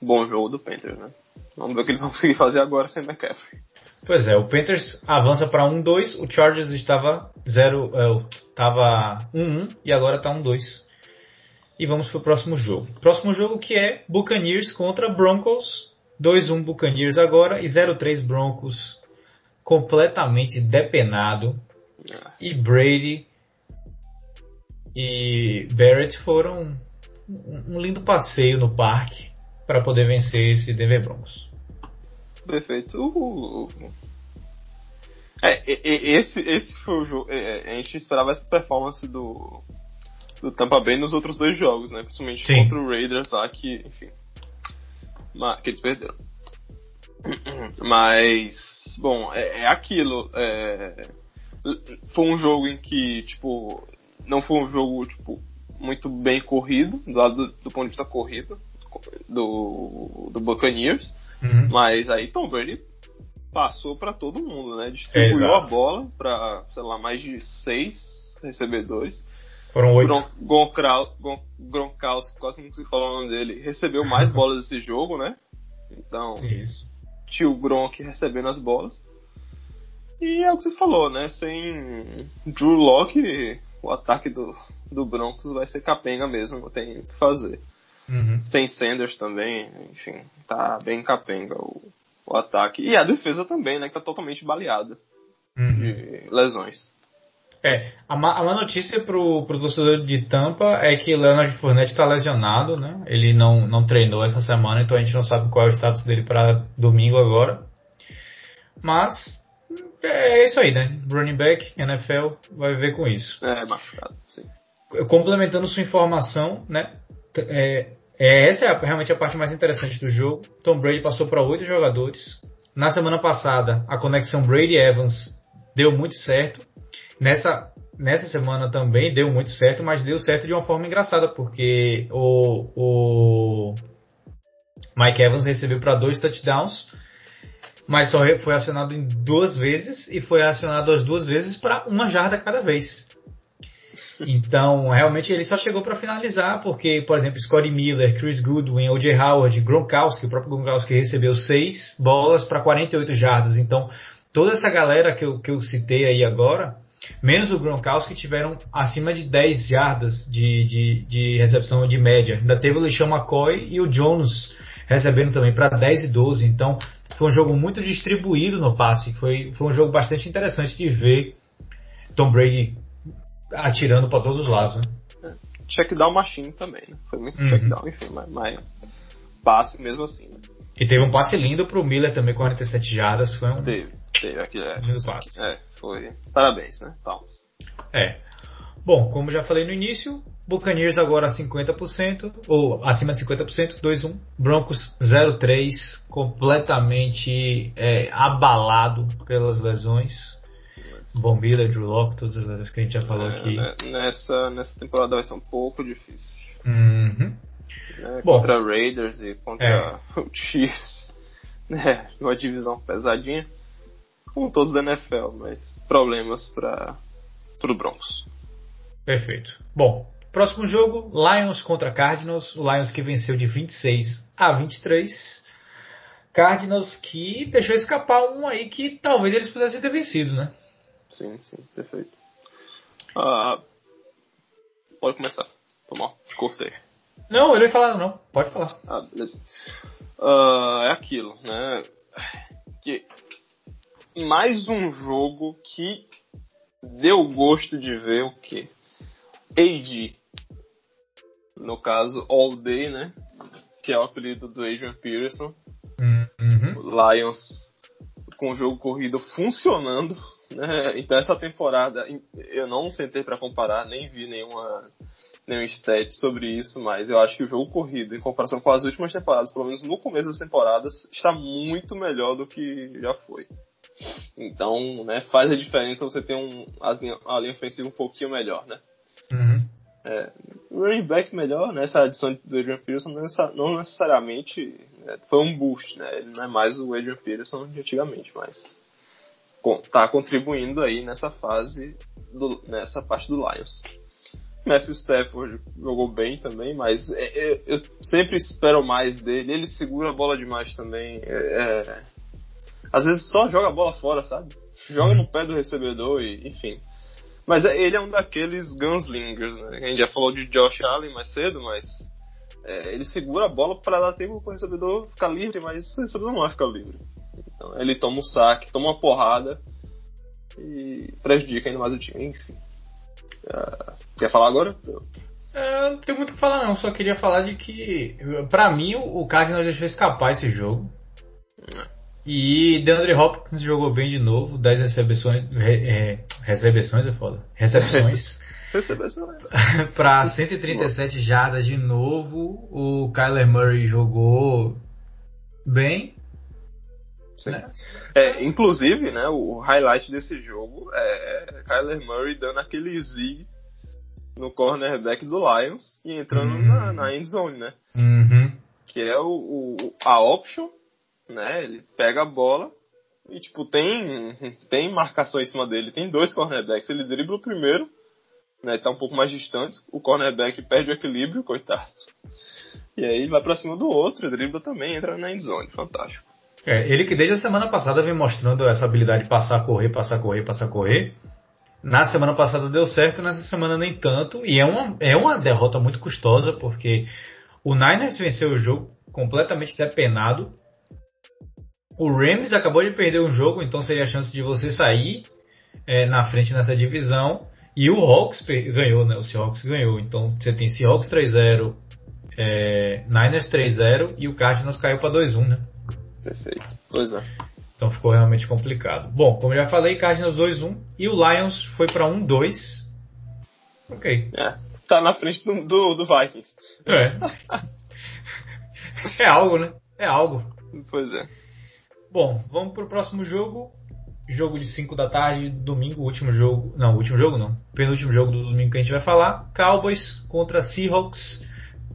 bom jogo do Panthers, né? Vamos ver o que eles vão conseguir fazer agora sem McCaffrey. Pois é, o Panthers avança para 1-2, o Chargers estava 0, é, estava 1-1 e agora está 1-2. E vamos pro próximo jogo. Próximo jogo que é Buccaneers contra Broncos. 2-1 Buccaneers agora e 0-3 Broncos. Completamente depenado. E Brady e Barrett foram um lindo passeio no parque para poder vencer esse Denver Broncos. Perfeito. É, esse, esse foi o jogo. é, A gente esperava essa performance do, do Tampa Bay nos outros dois jogos, né? Principalmente Sim. contra o Raiders lá, que, enfim. Que eles perderam. [clears throat] Mas, bom, é, é aquilo. é, foi um jogo em que, tipo, não foi um jogo, tipo, muito bem corrido, do lado do, do ponto de vista corrido, do, do Buccaneers. Uhum. Mas aí Tom Brady passou pra todo mundo, né? Distribuiu a Exato. bola pra, sei lá, mais de seis recebedores. Foram oito. Gron- Gronkowski, quase não consigo falar o nome dele, recebeu mais [laughs] bolas desse jogo, né? Então, Isso. tio Gronk recebendo as bolas. E é o que você falou, né? Sem Drew Locke, o ataque do, do Broncos vai ser capenga mesmo, não tem o que fazer. Uhum. Sem Sanders também, enfim, tá bem capenga o, o ataque. E a defesa também, né? Que tá totalmente baleada Uhum. de lesões. É, a má, a má notícia pro, pro torcedor de Tampa é que Leonard Fournette está lesionado, né? Ele não, não treinou essa semana, então a gente não sabe qual é o status dele para domingo agora. Mas é isso aí, né? Running back, NFL, vai ver com isso. É, machucado, sim. Complementando sua informação, né? É, é, essa é a- realmente a parte mais interessante do jogo. Tom Brady passou para oito jogadores. Na semana passada, a conexão Brady-Evans deu muito certo. Nessa, nessa semana também deu muito certo, mas deu certo de uma forma engraçada, porque o, o Mike Evans recebeu para dois touchdowns mas só foi acionado em duas vezes e foi acionado as duas vezes para uma jarda cada vez. Então, realmente ele só chegou para finalizar, porque, por exemplo, Scotty Miller, Chris Goodwin, O.J. Howard, Gronkowski, o próprio Gronkowski recebeu seis bolas para 48 jardas. Então, toda essa galera que eu, que eu citei aí agora, menos o Gronkowski, tiveram acima de 10 jardas de, de, de recepção de média. Ainda teve o LeSean McCoy e o Jones recebendo também para 10 e 12. Então, foi um jogo muito distribuído no passe. Foi, foi um jogo bastante interessante de ver Tom Brady atirando para todos os lados, né? É. Check down machine também, né? Foi muito uhum. check down, enfim, mas, mas, passe mesmo assim, né? E teve um passe lindo pro Miller também, 47 jardas, foi um... Teve, teve aquele é, lindo passe. É, foi... Parabéns, né? Palmas. É. Bom, como já falei no início, Buccaneers agora 50%, ou acima de 50%, 2-1. Broncos 0-3, completamente é, abalado pelas lesões. Von Miller, Drew Locke, todas as vezes que a gente já falou é, aqui. Né, nessa, nessa temporada vai ser um pouco difícil. Uhum. Né, Bom, contra Raiders e contra é. [laughs] o Chiefs. Né, uma divisão pesadinha. Com todos da NFL, mas problemas para o Broncos. Perfeito. Bom, próximo jogo: Lions contra Cardinals. O Lions que venceu de 26 a 23. Cardinals que deixou escapar um aí que talvez eles pudessem ter vencido, né? Sim, sim, perfeito. Ah, pode começar. Tô mal, cortei. Não, eu não ia falar não. Pode falar. Ah, beleza. Uh, é aquilo, né? Que em mais um jogo que deu gosto de ver o que? AD. No caso, All Day, né? Que é o apelido do Adrian Peterson. Uhum. Lions com o jogo corrido funcionando né? Então essa temporada eu não sentei para comparar, nem vi nenhuma nenhum stat sobre isso, mas eu acho que o jogo corrido, em comparação com as últimas temporadas, pelo menos no começo das temporadas, está muito melhor do que já foi. Então, né, faz a diferença você ter um, a, linha, a linha ofensiva um pouquinho melhor, né? Uhum. É, running back melhor, né? Essa adição do Adrian Peterson não necessariamente foi um boost, né? Ele não é mais o Adrian Peterson de antigamente, mas tá contribuindo aí nessa fase, do, nessa parte do Lions. Matthew Stafford jogou bem também, mas é, é, eu sempre espero mais dele. Ele segura a bola demais também. É, é às vezes só joga a bola fora, sabe? Joga no pé do recebedor e enfim. Mas é, ele é um daqueles gunslingers, né? A gente já falou de Josh Allen mais cedo, mas é, ele segura a bola para dar tempo para o recebedor ficar livre, mas o recebedor não vai ficar livre. Então ele toma um saque, toma uma porrada e prejudica ainda mais o time. Enfim. Uh, quer falar agora? É, não tem muito o que falar não, só queria falar de que pra mim o Cardinals deixou escapar esse jogo. E DeAndre Hopkins jogou bem de novo, 10 recepções. Re, é, recepções é foda. Recepções. [laughs] [laughs] para 137 jardas de novo. O Kyler Murray jogou bem. Né? É, inclusive, né, o highlight desse jogo é Kyler Murray dando aquele zig no cornerback do Lions e entrando uhum. na, na end zone, né? Uhum. Que é o, o, a option, né? Ele pega a bola e, tipo, tem, tem marcação em cima dele. Tem dois cornerbacks. Ele dribla o primeiro, né? Tá um pouco mais distante. O cornerback perde o equilíbrio, coitado. E aí vai pra cima do outro, dribla também, entra na end zone. Fantástico. É, ele que desde a semana passada vem mostrando essa habilidade de passar, correr, passar, correr, passar, correr. Na semana passada deu certo, nessa semana nem tanto. E é uma, é uma derrota muito custosa, porque o Niners venceu o jogo completamente depenado. O Rams acabou de perder um jogo, então seria a chance de você sair é, na frente nessa divisão. E o Hawks ganhou, né? O Seahawks ganhou. Então você tem Seahawks 3-0, é, Niners 3-0 e o Cardinals caiu para 2-1, né? Perfeito. Pois é. Então ficou realmente complicado. Bom, como já falei, Cardinals 2-1 e o Lions foi para 1-2. Ok. É, tá na frente do, do, do Vikings. É. [laughs] é algo, né? É algo. Pois é. Bom, vamos pro próximo jogo. Jogo de 5 da tarde, domingo, último jogo. Não, último jogo não. Penúltimo jogo do domingo que a gente vai falar. Cowboys contra Seahawks.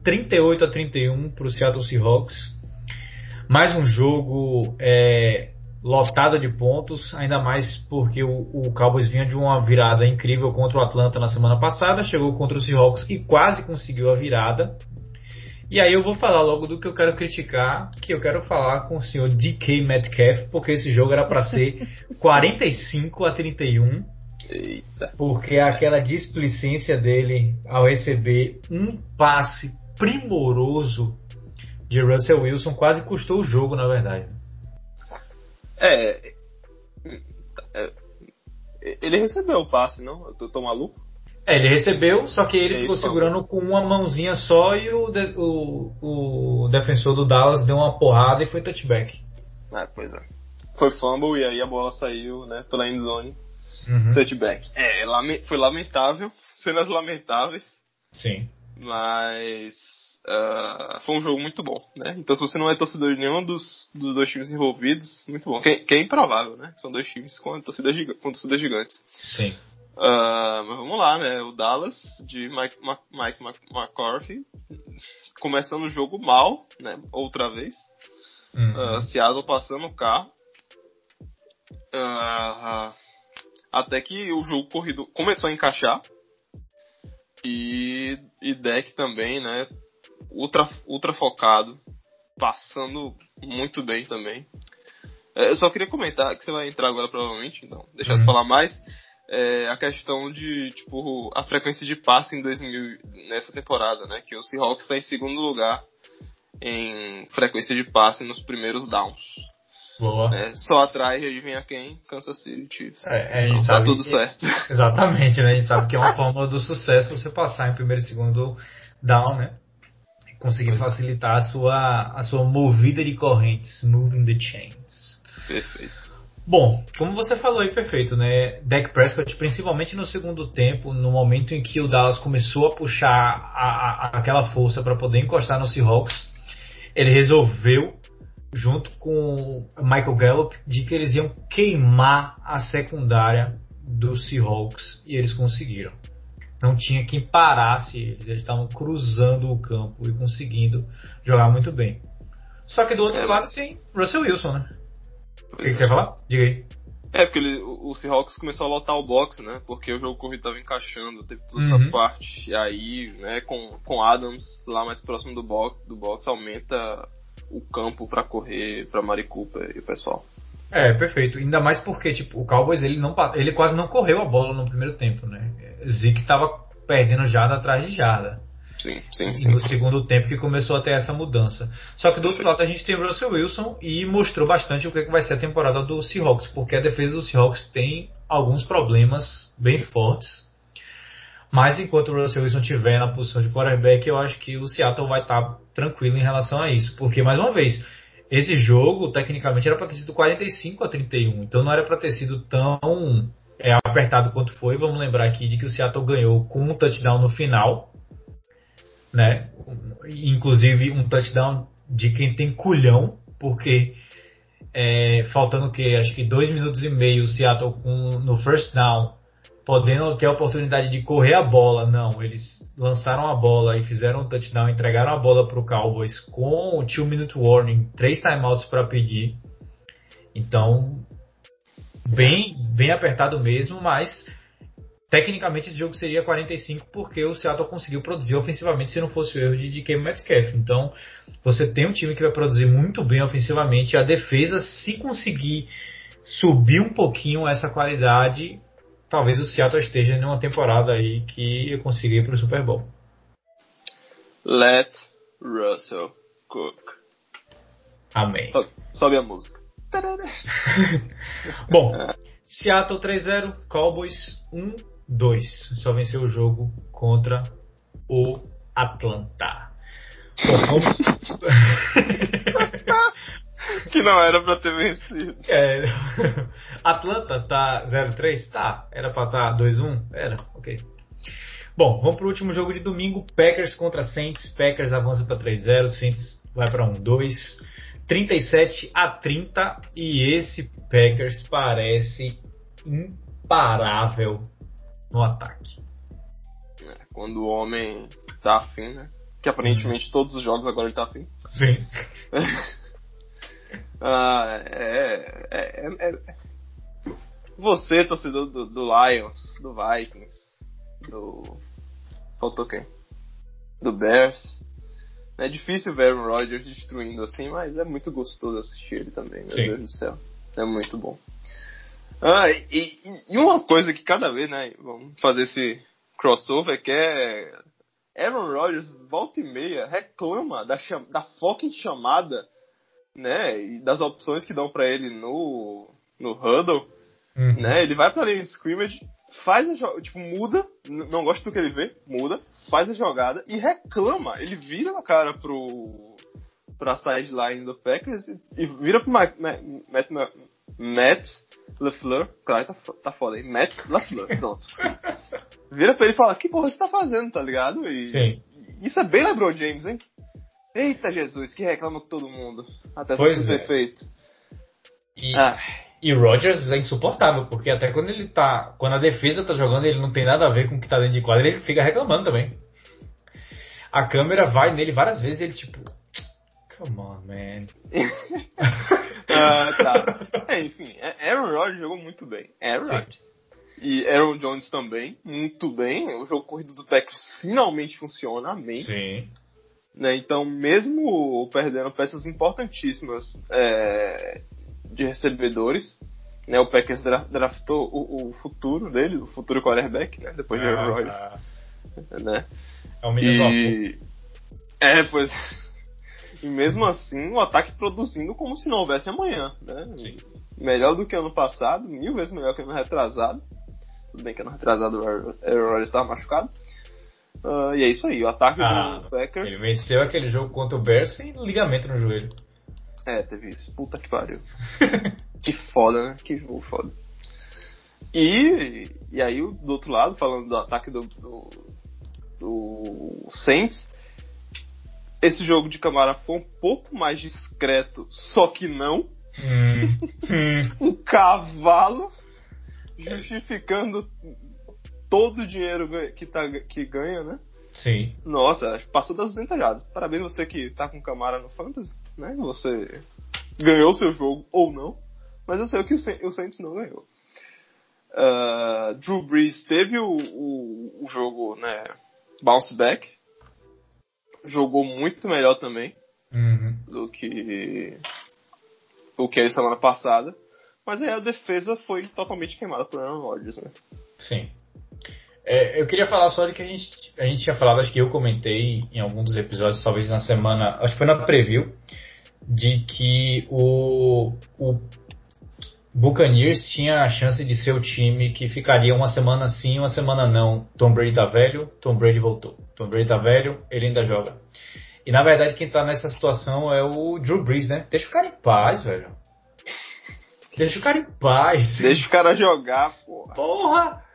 38 a 31 pro Seattle Seahawks. Mais um jogo é, lotada de pontos, ainda mais porque o, o Cowboys vinha de uma virada incrível contra o Atlanta na semana passada, chegou contra o Seahawks e quase conseguiu a virada. E aí eu vou falar logo do que eu quero criticar, que eu quero falar com o senhor DK Metcalf, porque esse jogo era para ser [laughs] 45 a 31. Eita. Porque aquela displicência dele ao receber um passe primoroso de Russell Wilson quase custou o jogo, na verdade. É, é, ele recebeu o passe, não? Eu tô, tô maluco? É, ele recebeu, só que ele É ficou isso, segurando com uma mãozinha só e o, de- o, o defensor do Dallas deu uma porrada e foi touchback. Ah, pois é. Foi fumble e aí a bola saiu, né, pela endzone, Uhum. touchback. É, lame- foi lamentável, [laughs] cenas lamentáveis, Sim. mas ah, foi um jogo muito bom, né? Então se você não é torcedor de nenhum dos, dos dois times envolvidos, muito bom. Que, que é improvável, né? São dois times com torcidas gigantes. Sim. Ah, mas vamos lá, né? O Dallas de Mike, Ma- Mike McCarthy começando o jogo mal, né? Outra vez. Uhum. Ah, Seattle passando o carro. Ah, até que o jogo corrido começou a encaixar. E, e deck também, né? Ultra, ultra focado. Passando muito bem também. É, Eu só queria comentar que você vai entrar agora provavelmente, então deixar Uhum. você falar mais. É, a questão de, tipo, a frequência de passe em 2000, nessa temporada, né? Que o Seahawks está em segundo lugar em frequência de passe nos primeiros downs. Boa. né? Só atrás, adivinha quem? Kansas City Chiefs. É, a gente Então, tá sabe tudo que- certo. [laughs] Exatamente, né? A gente sabe que é uma fórmula do sucesso você passar em primeiro e segundo down, né? Conseguir facilitar a sua, a sua movida de correntes, moving the chains. Perfeito. Bom, como você falou aí, perfeito, né? Dak Prescott, principalmente no segundo tempo, no momento em que o Dallas começou a puxar a- a- aquela força para poder encostar no Seahawks, ele resolveu, junto com Michael Gallup, de que eles iam queimar a secundária do Seahawks e eles conseguiram. Não tinha quem parasse eles, eles estavam cruzando o campo e conseguindo jogar muito bem. Só que do outro É, lado tem Russell Wilson, né? O que, você quer falar? Diga aí. É, porque ele, o o Seahawks começou a lotar o box, né? Porque o jogo corrido tava encaixando, teve toda Uhum. essa parte. E aí, né, com, com Adams lá mais próximo do box, do box aumenta o campo pra correr pra Mari Cooper e o pessoal. É, perfeito. Ainda mais porque, tipo, o Cowboys ele, não, ele quase não correu a bola no primeiro tempo, né? Zeke tava perdendo jarda atrás de jarda. Sim, sim, sim. no segundo tempo que começou a ter essa mudança. Só que do outro lado a gente tem o Russell Wilson e mostrou bastante o que que vai ser a temporada do Seahawks, porque a defesa do Seahawks tem alguns problemas bem fortes. Mas enquanto o Russell Wilson estiver na posição de quarterback, eu acho que o Seattle vai estar tranquilo em relação a isso. Porque, mais uma vez, esse jogo, tecnicamente, era para ter sido 45 a 31. Então não era para ter sido tão é, apertado quanto foi. Vamos lembrar aqui de que o Seattle ganhou com um touchdown no final. Né? Inclusive um touchdown de quem tem culhão, porque é, faltando que? Acho que dois minutos e meio o Seattle com, no first down, podendo ter a oportunidade de correr a bola. Não, eles lançaram a bola e fizeram um touchdown, entregaram a bola para o Cowboys com o two minute warning, três timeouts para pedir. Então, bem, bem apertado mesmo, mas tecnicamente esse jogo seria 45 porque o Seattle conseguiu produzir ofensivamente se não fosse o erro de DK Metcalf. Então, você tem um time que vai produzir muito bem ofensivamente, a defesa se conseguir subir um pouquinho essa qualidade, talvez o Seattle esteja em uma temporada aí que eu consiga ir para o Super Bowl. Let Russell cook. Amém. So- Sobe a música. [laughs] Bom, [laughs] Seattle 3-0, Cowboys 1-2. Só venceu o jogo contra o Atlanta. [laughs] Que não era pra ter vencido. [laughs] É, Atlanta tá 0-3? Tá. Era pra estar 2-1? Era, ok. Bom, vamos pro último jogo de domingo. Packers contra Saints. Packers avança pra 3-0. Saints vai pra 1-2. 37 a 30. E esse Packers parece imparável no ataque. É, quando o homem tá afim, né? Que aparentemente todos os jogos agora ele tá afim. Sim. [laughs] Ah, é, é, é, é, Você, torcedor do, do Lions, do Vikings, do. Faltou quem? Do Bears. É difícil ver o Rodgers destruindo assim, mas é muito gostoso assistir ele também, meu Sim. Deus do céu. É muito bom. Ah, e, e, uma coisa que cada vez, né, vamos fazer esse crossover, que é Aaron Rodgers, volta e meia, reclama da, da fucking chamada, né, e das opções que dão para ele no, no huddle, uhum. né, ele vai pra linha de scrimmage, faz a jogada, tipo, muda, não gosta do que ele vê, muda, faz a jogada e reclama, ele vira a cara pro pra sideline do Packers e, e vira pro Matt, Matt, Matt LaFleur, claro, tá, tá foda, hein? Matt LaFleur, pronto. Vira pra ele e fala, que porra você tá fazendo, tá ligado? E Sim. isso é bem LeBron James, hein? Eita Jesus, que reclama com todo mundo. Até pois tudo é. feito. E, ah. e o Rodgers é insuportável, porque até quando ele tá. Quando a defesa tá jogando, ele não tem nada a ver com o que tá dentro de quadra, ele fica reclamando também. A câmera vai nele várias vezes e ele tipo. Come on, man. [laughs] ah, tá. É, enfim, é, Aaron Rodgers jogou muito bem. Aaron Rodgers. E Aaron Jones também, muito bem. O jogo corrido do Packers finalmente funciona, amém. Sim. Né, então, mesmo perdendo peças importantíssimas é, de recebedores, né, o Packers draftou o, o, futuro dele, o futuro quarterback, né, depois de Aaron ah, Rodgers. Ah. Né? É um menino e... É, pois e mesmo assim, o ataque produzindo como se não houvesse amanhã, né? Sim. Melhor do que ano passado, mil vezes melhor que ano retrasado. Tudo bem que ano retrasado o Rodgers estava machucado. Uh, e é isso aí, o ataque ah, do Packers. Ele venceu aquele jogo contra o Bears sem ligamento no joelho. É, teve isso. Puta que pariu. [laughs] que foda, né? Que jogo foda. E, e aí, do outro lado, falando do ataque do, do, do Saints, esse jogo de Camara foi um pouco mais discreto, só que não. Hum. [laughs] um cavalo justificando todo o dinheiro que, tá, que ganha, né? Sim. Nossa, passou das 200 jardas. Parabéns você que tá com Camara no Fantasy, né? Você ganhou seu jogo ou não. Mas eu sei que o Saints não ganhou. Uh, Drew Brees teve o, o, o jogo, né? Bounce back jogou muito melhor também uhum. do que o que ele semana passada. Mas aí a defesa foi totalmente queimada por Aaron Rodgers, né? Sim. É, eu queria falar só de que a gente, a gente tinha falado, acho que eu comentei em algum dos episódios, talvez na semana, acho que foi na preview, de que o, o Buccaneers tinha a chance de ser o time que ficaria uma semana sim, uma semana não. Tom Brady tá velho, Tom Brady voltou. Tom Brady tá velho, ele ainda joga. E na verdade quem tá nessa situação é o Drew Brees, né? Deixa o cara em paz, velho. [laughs] Deixa o cara em paz. Deixa o cara jogar, porra. Porra!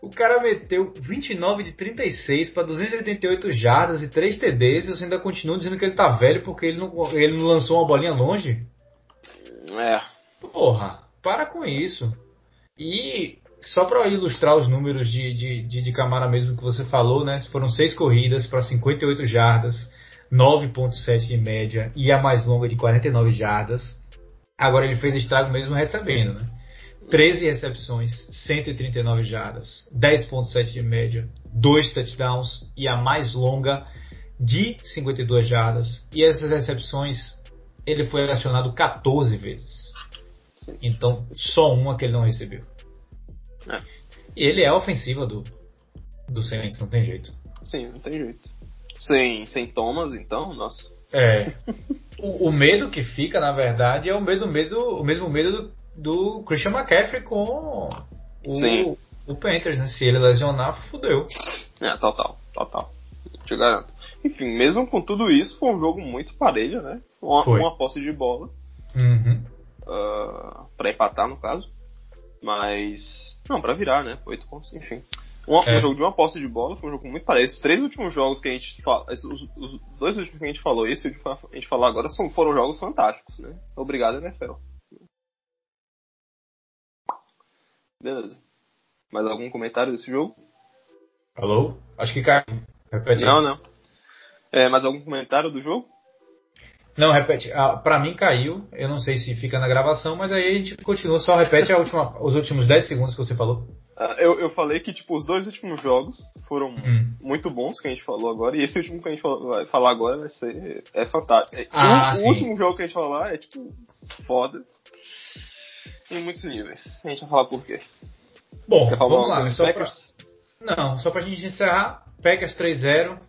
O cara meteu 29 de 36 para 288 jardas e 3 TDs e você ainda continua dizendo que ele tá velho porque ele não, ele não lançou uma bolinha longe? É. Porra, para com isso. E só para ilustrar os números de, de, de, de, Camara mesmo que você falou, né? Foram seis corridas para 58 jardas, 9.7 de média e a mais longa de 49 jardas. Agora ele fez estrago mesmo recebendo, né? 13 recepções, 139 jardas, 10.7 de média, 2 touchdowns e a mais longa de 52 jardas. E essas recepções ele foi acionado 14 vezes. Então, só uma que ele não recebeu. É. Ele é a ofensiva do, do Saints, não tem jeito. Sim, não tem jeito. Sem, sem Thomas, então, nossa. É. [laughs] o, o, medo que fica, na verdade, é o medo, medo, o mesmo medo do, do Christian McCaffrey com o, Sim. o Panthers, né? Se ele lesionar, fudeu. É, total, total. Te garanto. Enfim, mesmo com tudo isso, foi um jogo muito parelho, né? Uma, uma posse de bola. Uhum uh, ah, para empatar, no caso. Mas. Não, para virar, né? Oito pontos, enfim. Um, é. um, jogo de uma posse de bola, foi um jogo muito parecido. Esses três últimos jogos que a gente fala. Os, os, dois últimos que a gente falou, esse que a gente falou agora, são, foram jogos fantásticos, né? Obrigado, NFL. Beleza. Mais algum comentário desse jogo? Alô? Acho que caiu. Não, não. É, mais algum comentário do jogo? Não, repete. Ah, pra mim caiu. Eu não sei se fica na gravação, mas aí a gente continua. Só repete a última, os últimos 10 segundos que você falou. Ah, eu, eu falei que, tipo, os dois últimos jogos foram hum. muito bons que a gente falou agora. E esse último que a gente vai falar agora vai ser. É fantástico. É, ah, o, o, último jogo que a gente falar é, tipo, foda. Em muitos níveis. A gente vai falar por quê. Bom, vamos lá. Só pra... Não, só pra gente encerrar. Packers 3-0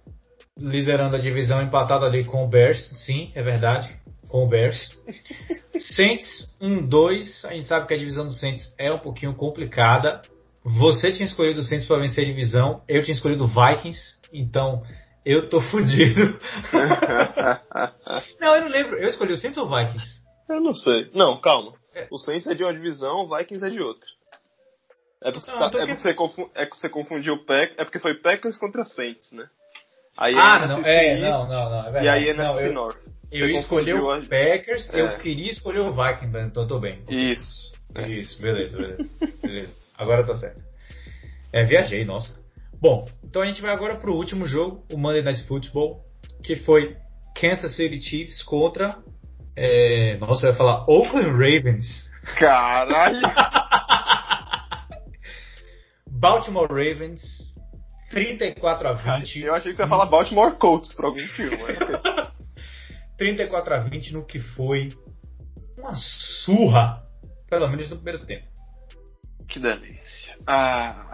liderando a divisão, empatado ali com o Bears, sim, é verdade, com o Bears. [laughs] Saints 1-2, a gente sabe que a divisão do Saints é um pouquinho complicada. Você tinha escolhido o Saints para vencer a divisão, eu tinha escolhido o Vikings, então eu tô [laughs] fudido. [laughs] não, eu não lembro, eu escolhi o Saints ou o Vikings? Eu não sei. Não, calma. É. O Saints é de uma divisão, o Vikings é de outra. É porque, não, tá, é, porque você confundiu, é que você confundiu o Pack, é porque foi Packers contra Saints, né? Aí ah, não, é, não, não, não, é E aí NFC não, North. Eu, eu escolhi o a... Packers, é. eu queria escolher o Vikings, então tô bem. Isso. É. Isso, beleza, beleza. beleza. Agora tá certo. É, viajei, nossa. Bom, então a gente vai agora pro último jogo, o Monday Night Football, que foi Kansas City Chiefs contra. É, nossa, eu ia falar Oakland Ravens. Caralho! [laughs] Baltimore Ravens 34 a 20. Eu achei que você ia falar Baltimore Colts pra algum filme. 34 [laughs] a 20 no que foi uma surra, pelo menos no primeiro tempo. Que delícia. Ah.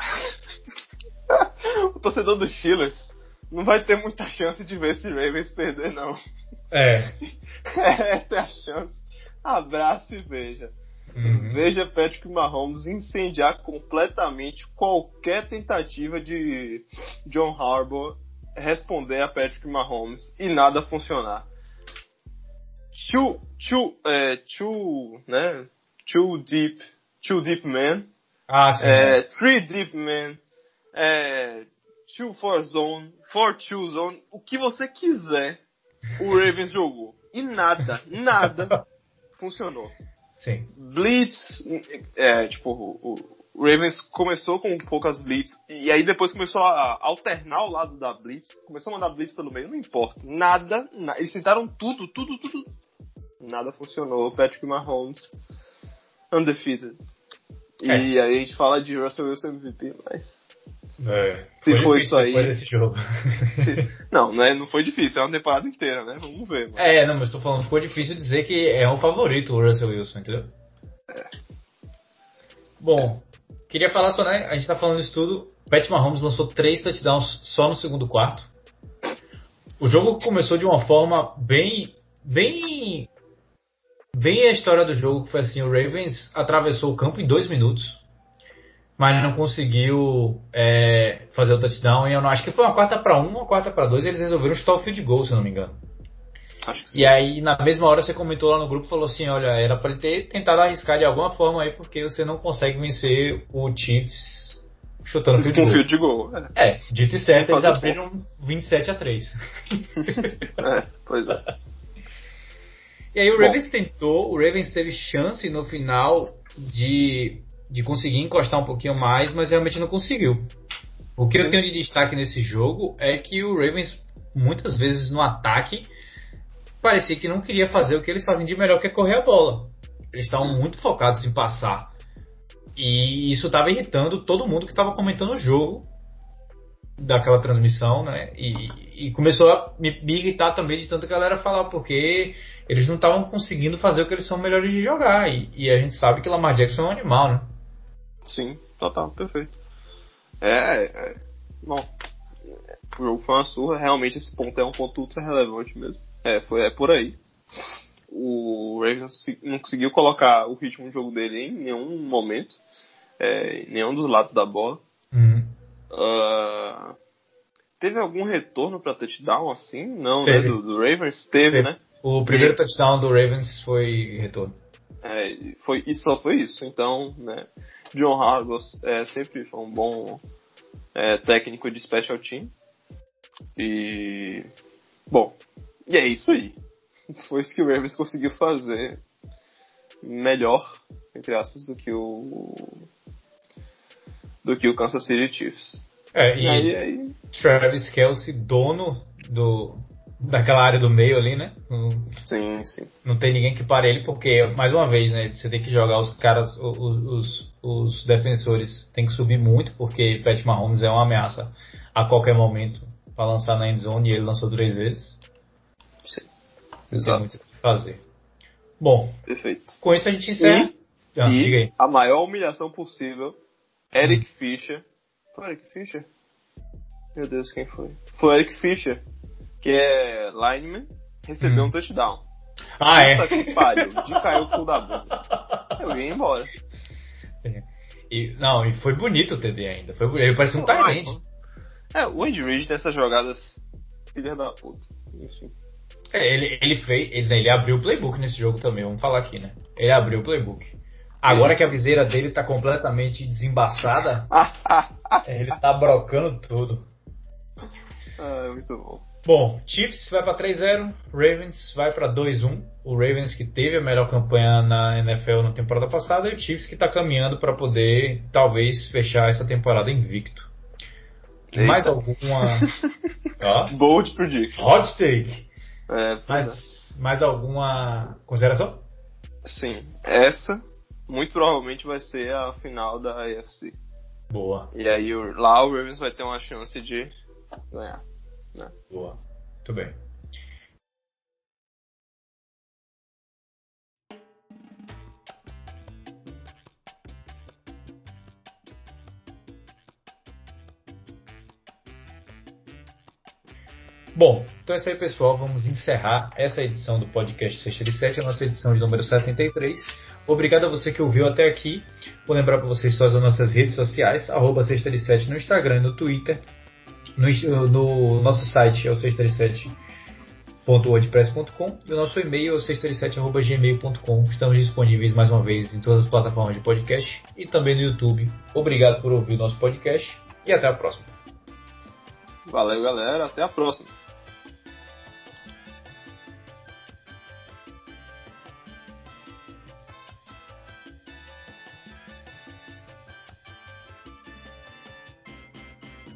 [laughs] o torcedor dos Steelers não vai ter muita chance de ver esse Ravens perder, não. É. [laughs] Essa é a chance. Abraço e beija. Uhum. Veja Patrick Mahomes incendiar completamente qualquer tentativa de John Harbaugh responder a Patrick Mahomes e nada funcionar. Two, two, é, two, né? Two deep, two deep men. Ah, sim. É, three deep men. É, two for zone, four two zone. O que você quiser, o Ravens jogou. E nada, nada [laughs] funcionou. Sim. Blitz, é, tipo, o, Ravens começou com poucas blitz e aí depois começou a alternar o lado da blitz, começou a mandar blitz pelo meio, não importa, nada, na, eles tentaram tudo, tudo, tudo, nada funcionou. Patrick Mahomes, undefeated. E é. aí a gente fala de Russell Wilson MVP, mas é, se foi, isso aí. Desse jogo. [laughs] Se, não, não, é, não foi difícil, é uma temporada inteira, né? Vamos ver. É, não, mas tô falando, foi difícil dizer que é um favorito o Russell Wilson, entendeu? É. Bom, é. queria falar só, né? A gente tá falando isso tudo. Pat Mahomes lançou três touchdowns só no segundo quarto. O jogo começou de uma forma bem. bem. bem a história do jogo, que foi assim: o Ravens atravessou o campo em dois minutos mas não conseguiu é, fazer o touchdown. E eu não acho que foi uma quarta para um, uma quarta para dois. Eles resolveram chutar o field goal, se eu não me engano. E aí, na mesma hora, você comentou lá no grupo falou assim: olha, era para ele ter tentado arriscar de alguma forma aí, porque você não consegue vencer o Chiefs chutando field goal. field goal. É, é dito e certo, eles abriram pontos. 27 a 3. [laughs] é, pois é. E aí o Bom. Ravens tentou, o Ravens teve chance no final de de conseguir encostar um pouquinho mais, mas realmente não conseguiu. O que eu tenho de destaque nesse jogo é que o Ravens, muitas vezes no ataque, parecia que não queria fazer o que eles fazem de melhor, que é correr a bola. Eles estavam muito focados em passar. E isso estava irritando todo mundo que estava comentando o jogo daquela transmissão, né? E, e começou a me, irritar também de tanta galera falar, porque eles não estavam conseguindo fazer o que eles são melhores de jogar. E, e a gente sabe que Lamar Jackson é um animal, né? Sim, total, perfeito. É, é bom, o jogo foi uma surra, realmente esse ponto é um ponto ultra relevante mesmo. É, foi, é por aí. O Ravens não conseguiu colocar o ritmo do jogo dele em nenhum momento, é, em nenhum dos lados da bola. Uhum. Uh, teve algum retorno para touchdown assim? Não, né, teve. né? Do, do Ravens? Teve, teve, né? O primeiro touchdown do Ravens foi retorno. É, foi, isso só foi isso. Então, né? John Harbaugh é, sempre foi um bom é, técnico de special team. E. Bom, e é isso aí. [laughs] Foi isso que o Ravens conseguiu fazer melhor, entre aspas, do que o. do que o Kansas City Chiefs. É, e, e aí, aí... Travis Kelsey, dono do, daquela área do meio ali, né? sim, sim. Não tem ninguém que pare ele, porque, mais uma vez, né? Você tem que jogar os caras, os, os, os defensores tem que subir muito, porque Pat Mahomes é uma ameaça a qualquer momento para lançar na endzone e ele lançou três vezes. Sim. Não tem muito o que fazer. Bom, Perfeito. com isso a gente encerra. E, Ah, e diga aí. a maior humilhação possível, Eric Fischer. Foi Eric Fischer? Meu Deus, quem foi? Foi Eric Fischer, que é lineman, recebeu Hum. um touchdown. Ah, é. Puta que pariu, de caiu o cu da bunda. Eu ia embora. E, não, e foi bonito o TD ainda. Foi, ele parecia um Tyrande. É, o Andy Reid tem essas jogadas filha da puta. Enfim. É, ele, ele fez. Ele, ele abriu o playbook nesse jogo também, vamos falar aqui, né? Ele abriu o playbook. Agora que a viseira dele tá completamente desembaçada, [laughs] ele tá brocando tudo. ah, muito bom. Bom, Chiefs vai pra 3-0, Ravens vai pra 2-1. O Ravens que teve a melhor campanha na NFL na temporada passada e o Chiefs que tá caminhando pra poder talvez fechar essa temporada invicto. Eita. Mais alguma. [laughs] Ó, Bold prediction. hot take. É, pois é. Mais, mais alguma consideração? Sim, essa muito provavelmente vai ser a final da AFC. Boa, E aí lá o Ravens vai ter uma chance de ganhar. Boa. Muito bem. Bom, então é isso aí, pessoal. Vamos encerrar essa edição do podcast Sexta de 7, a nossa edição de número 73. Obrigado a você que ouviu até aqui. Vou lembrar para vocês todas as nossas redes sociais, arroba Sexta de 7 no Instagram e no Twitter. No, no nosso site é o 637.wordpress.com e o nosso e-mail é o 637.gmail.com. Estamos disponíveis mais uma vez em todas as plataformas de podcast e também no YouTube. Obrigado por ouvir o nosso podcast e até a próxima. Valeu, galera. Até a próxima.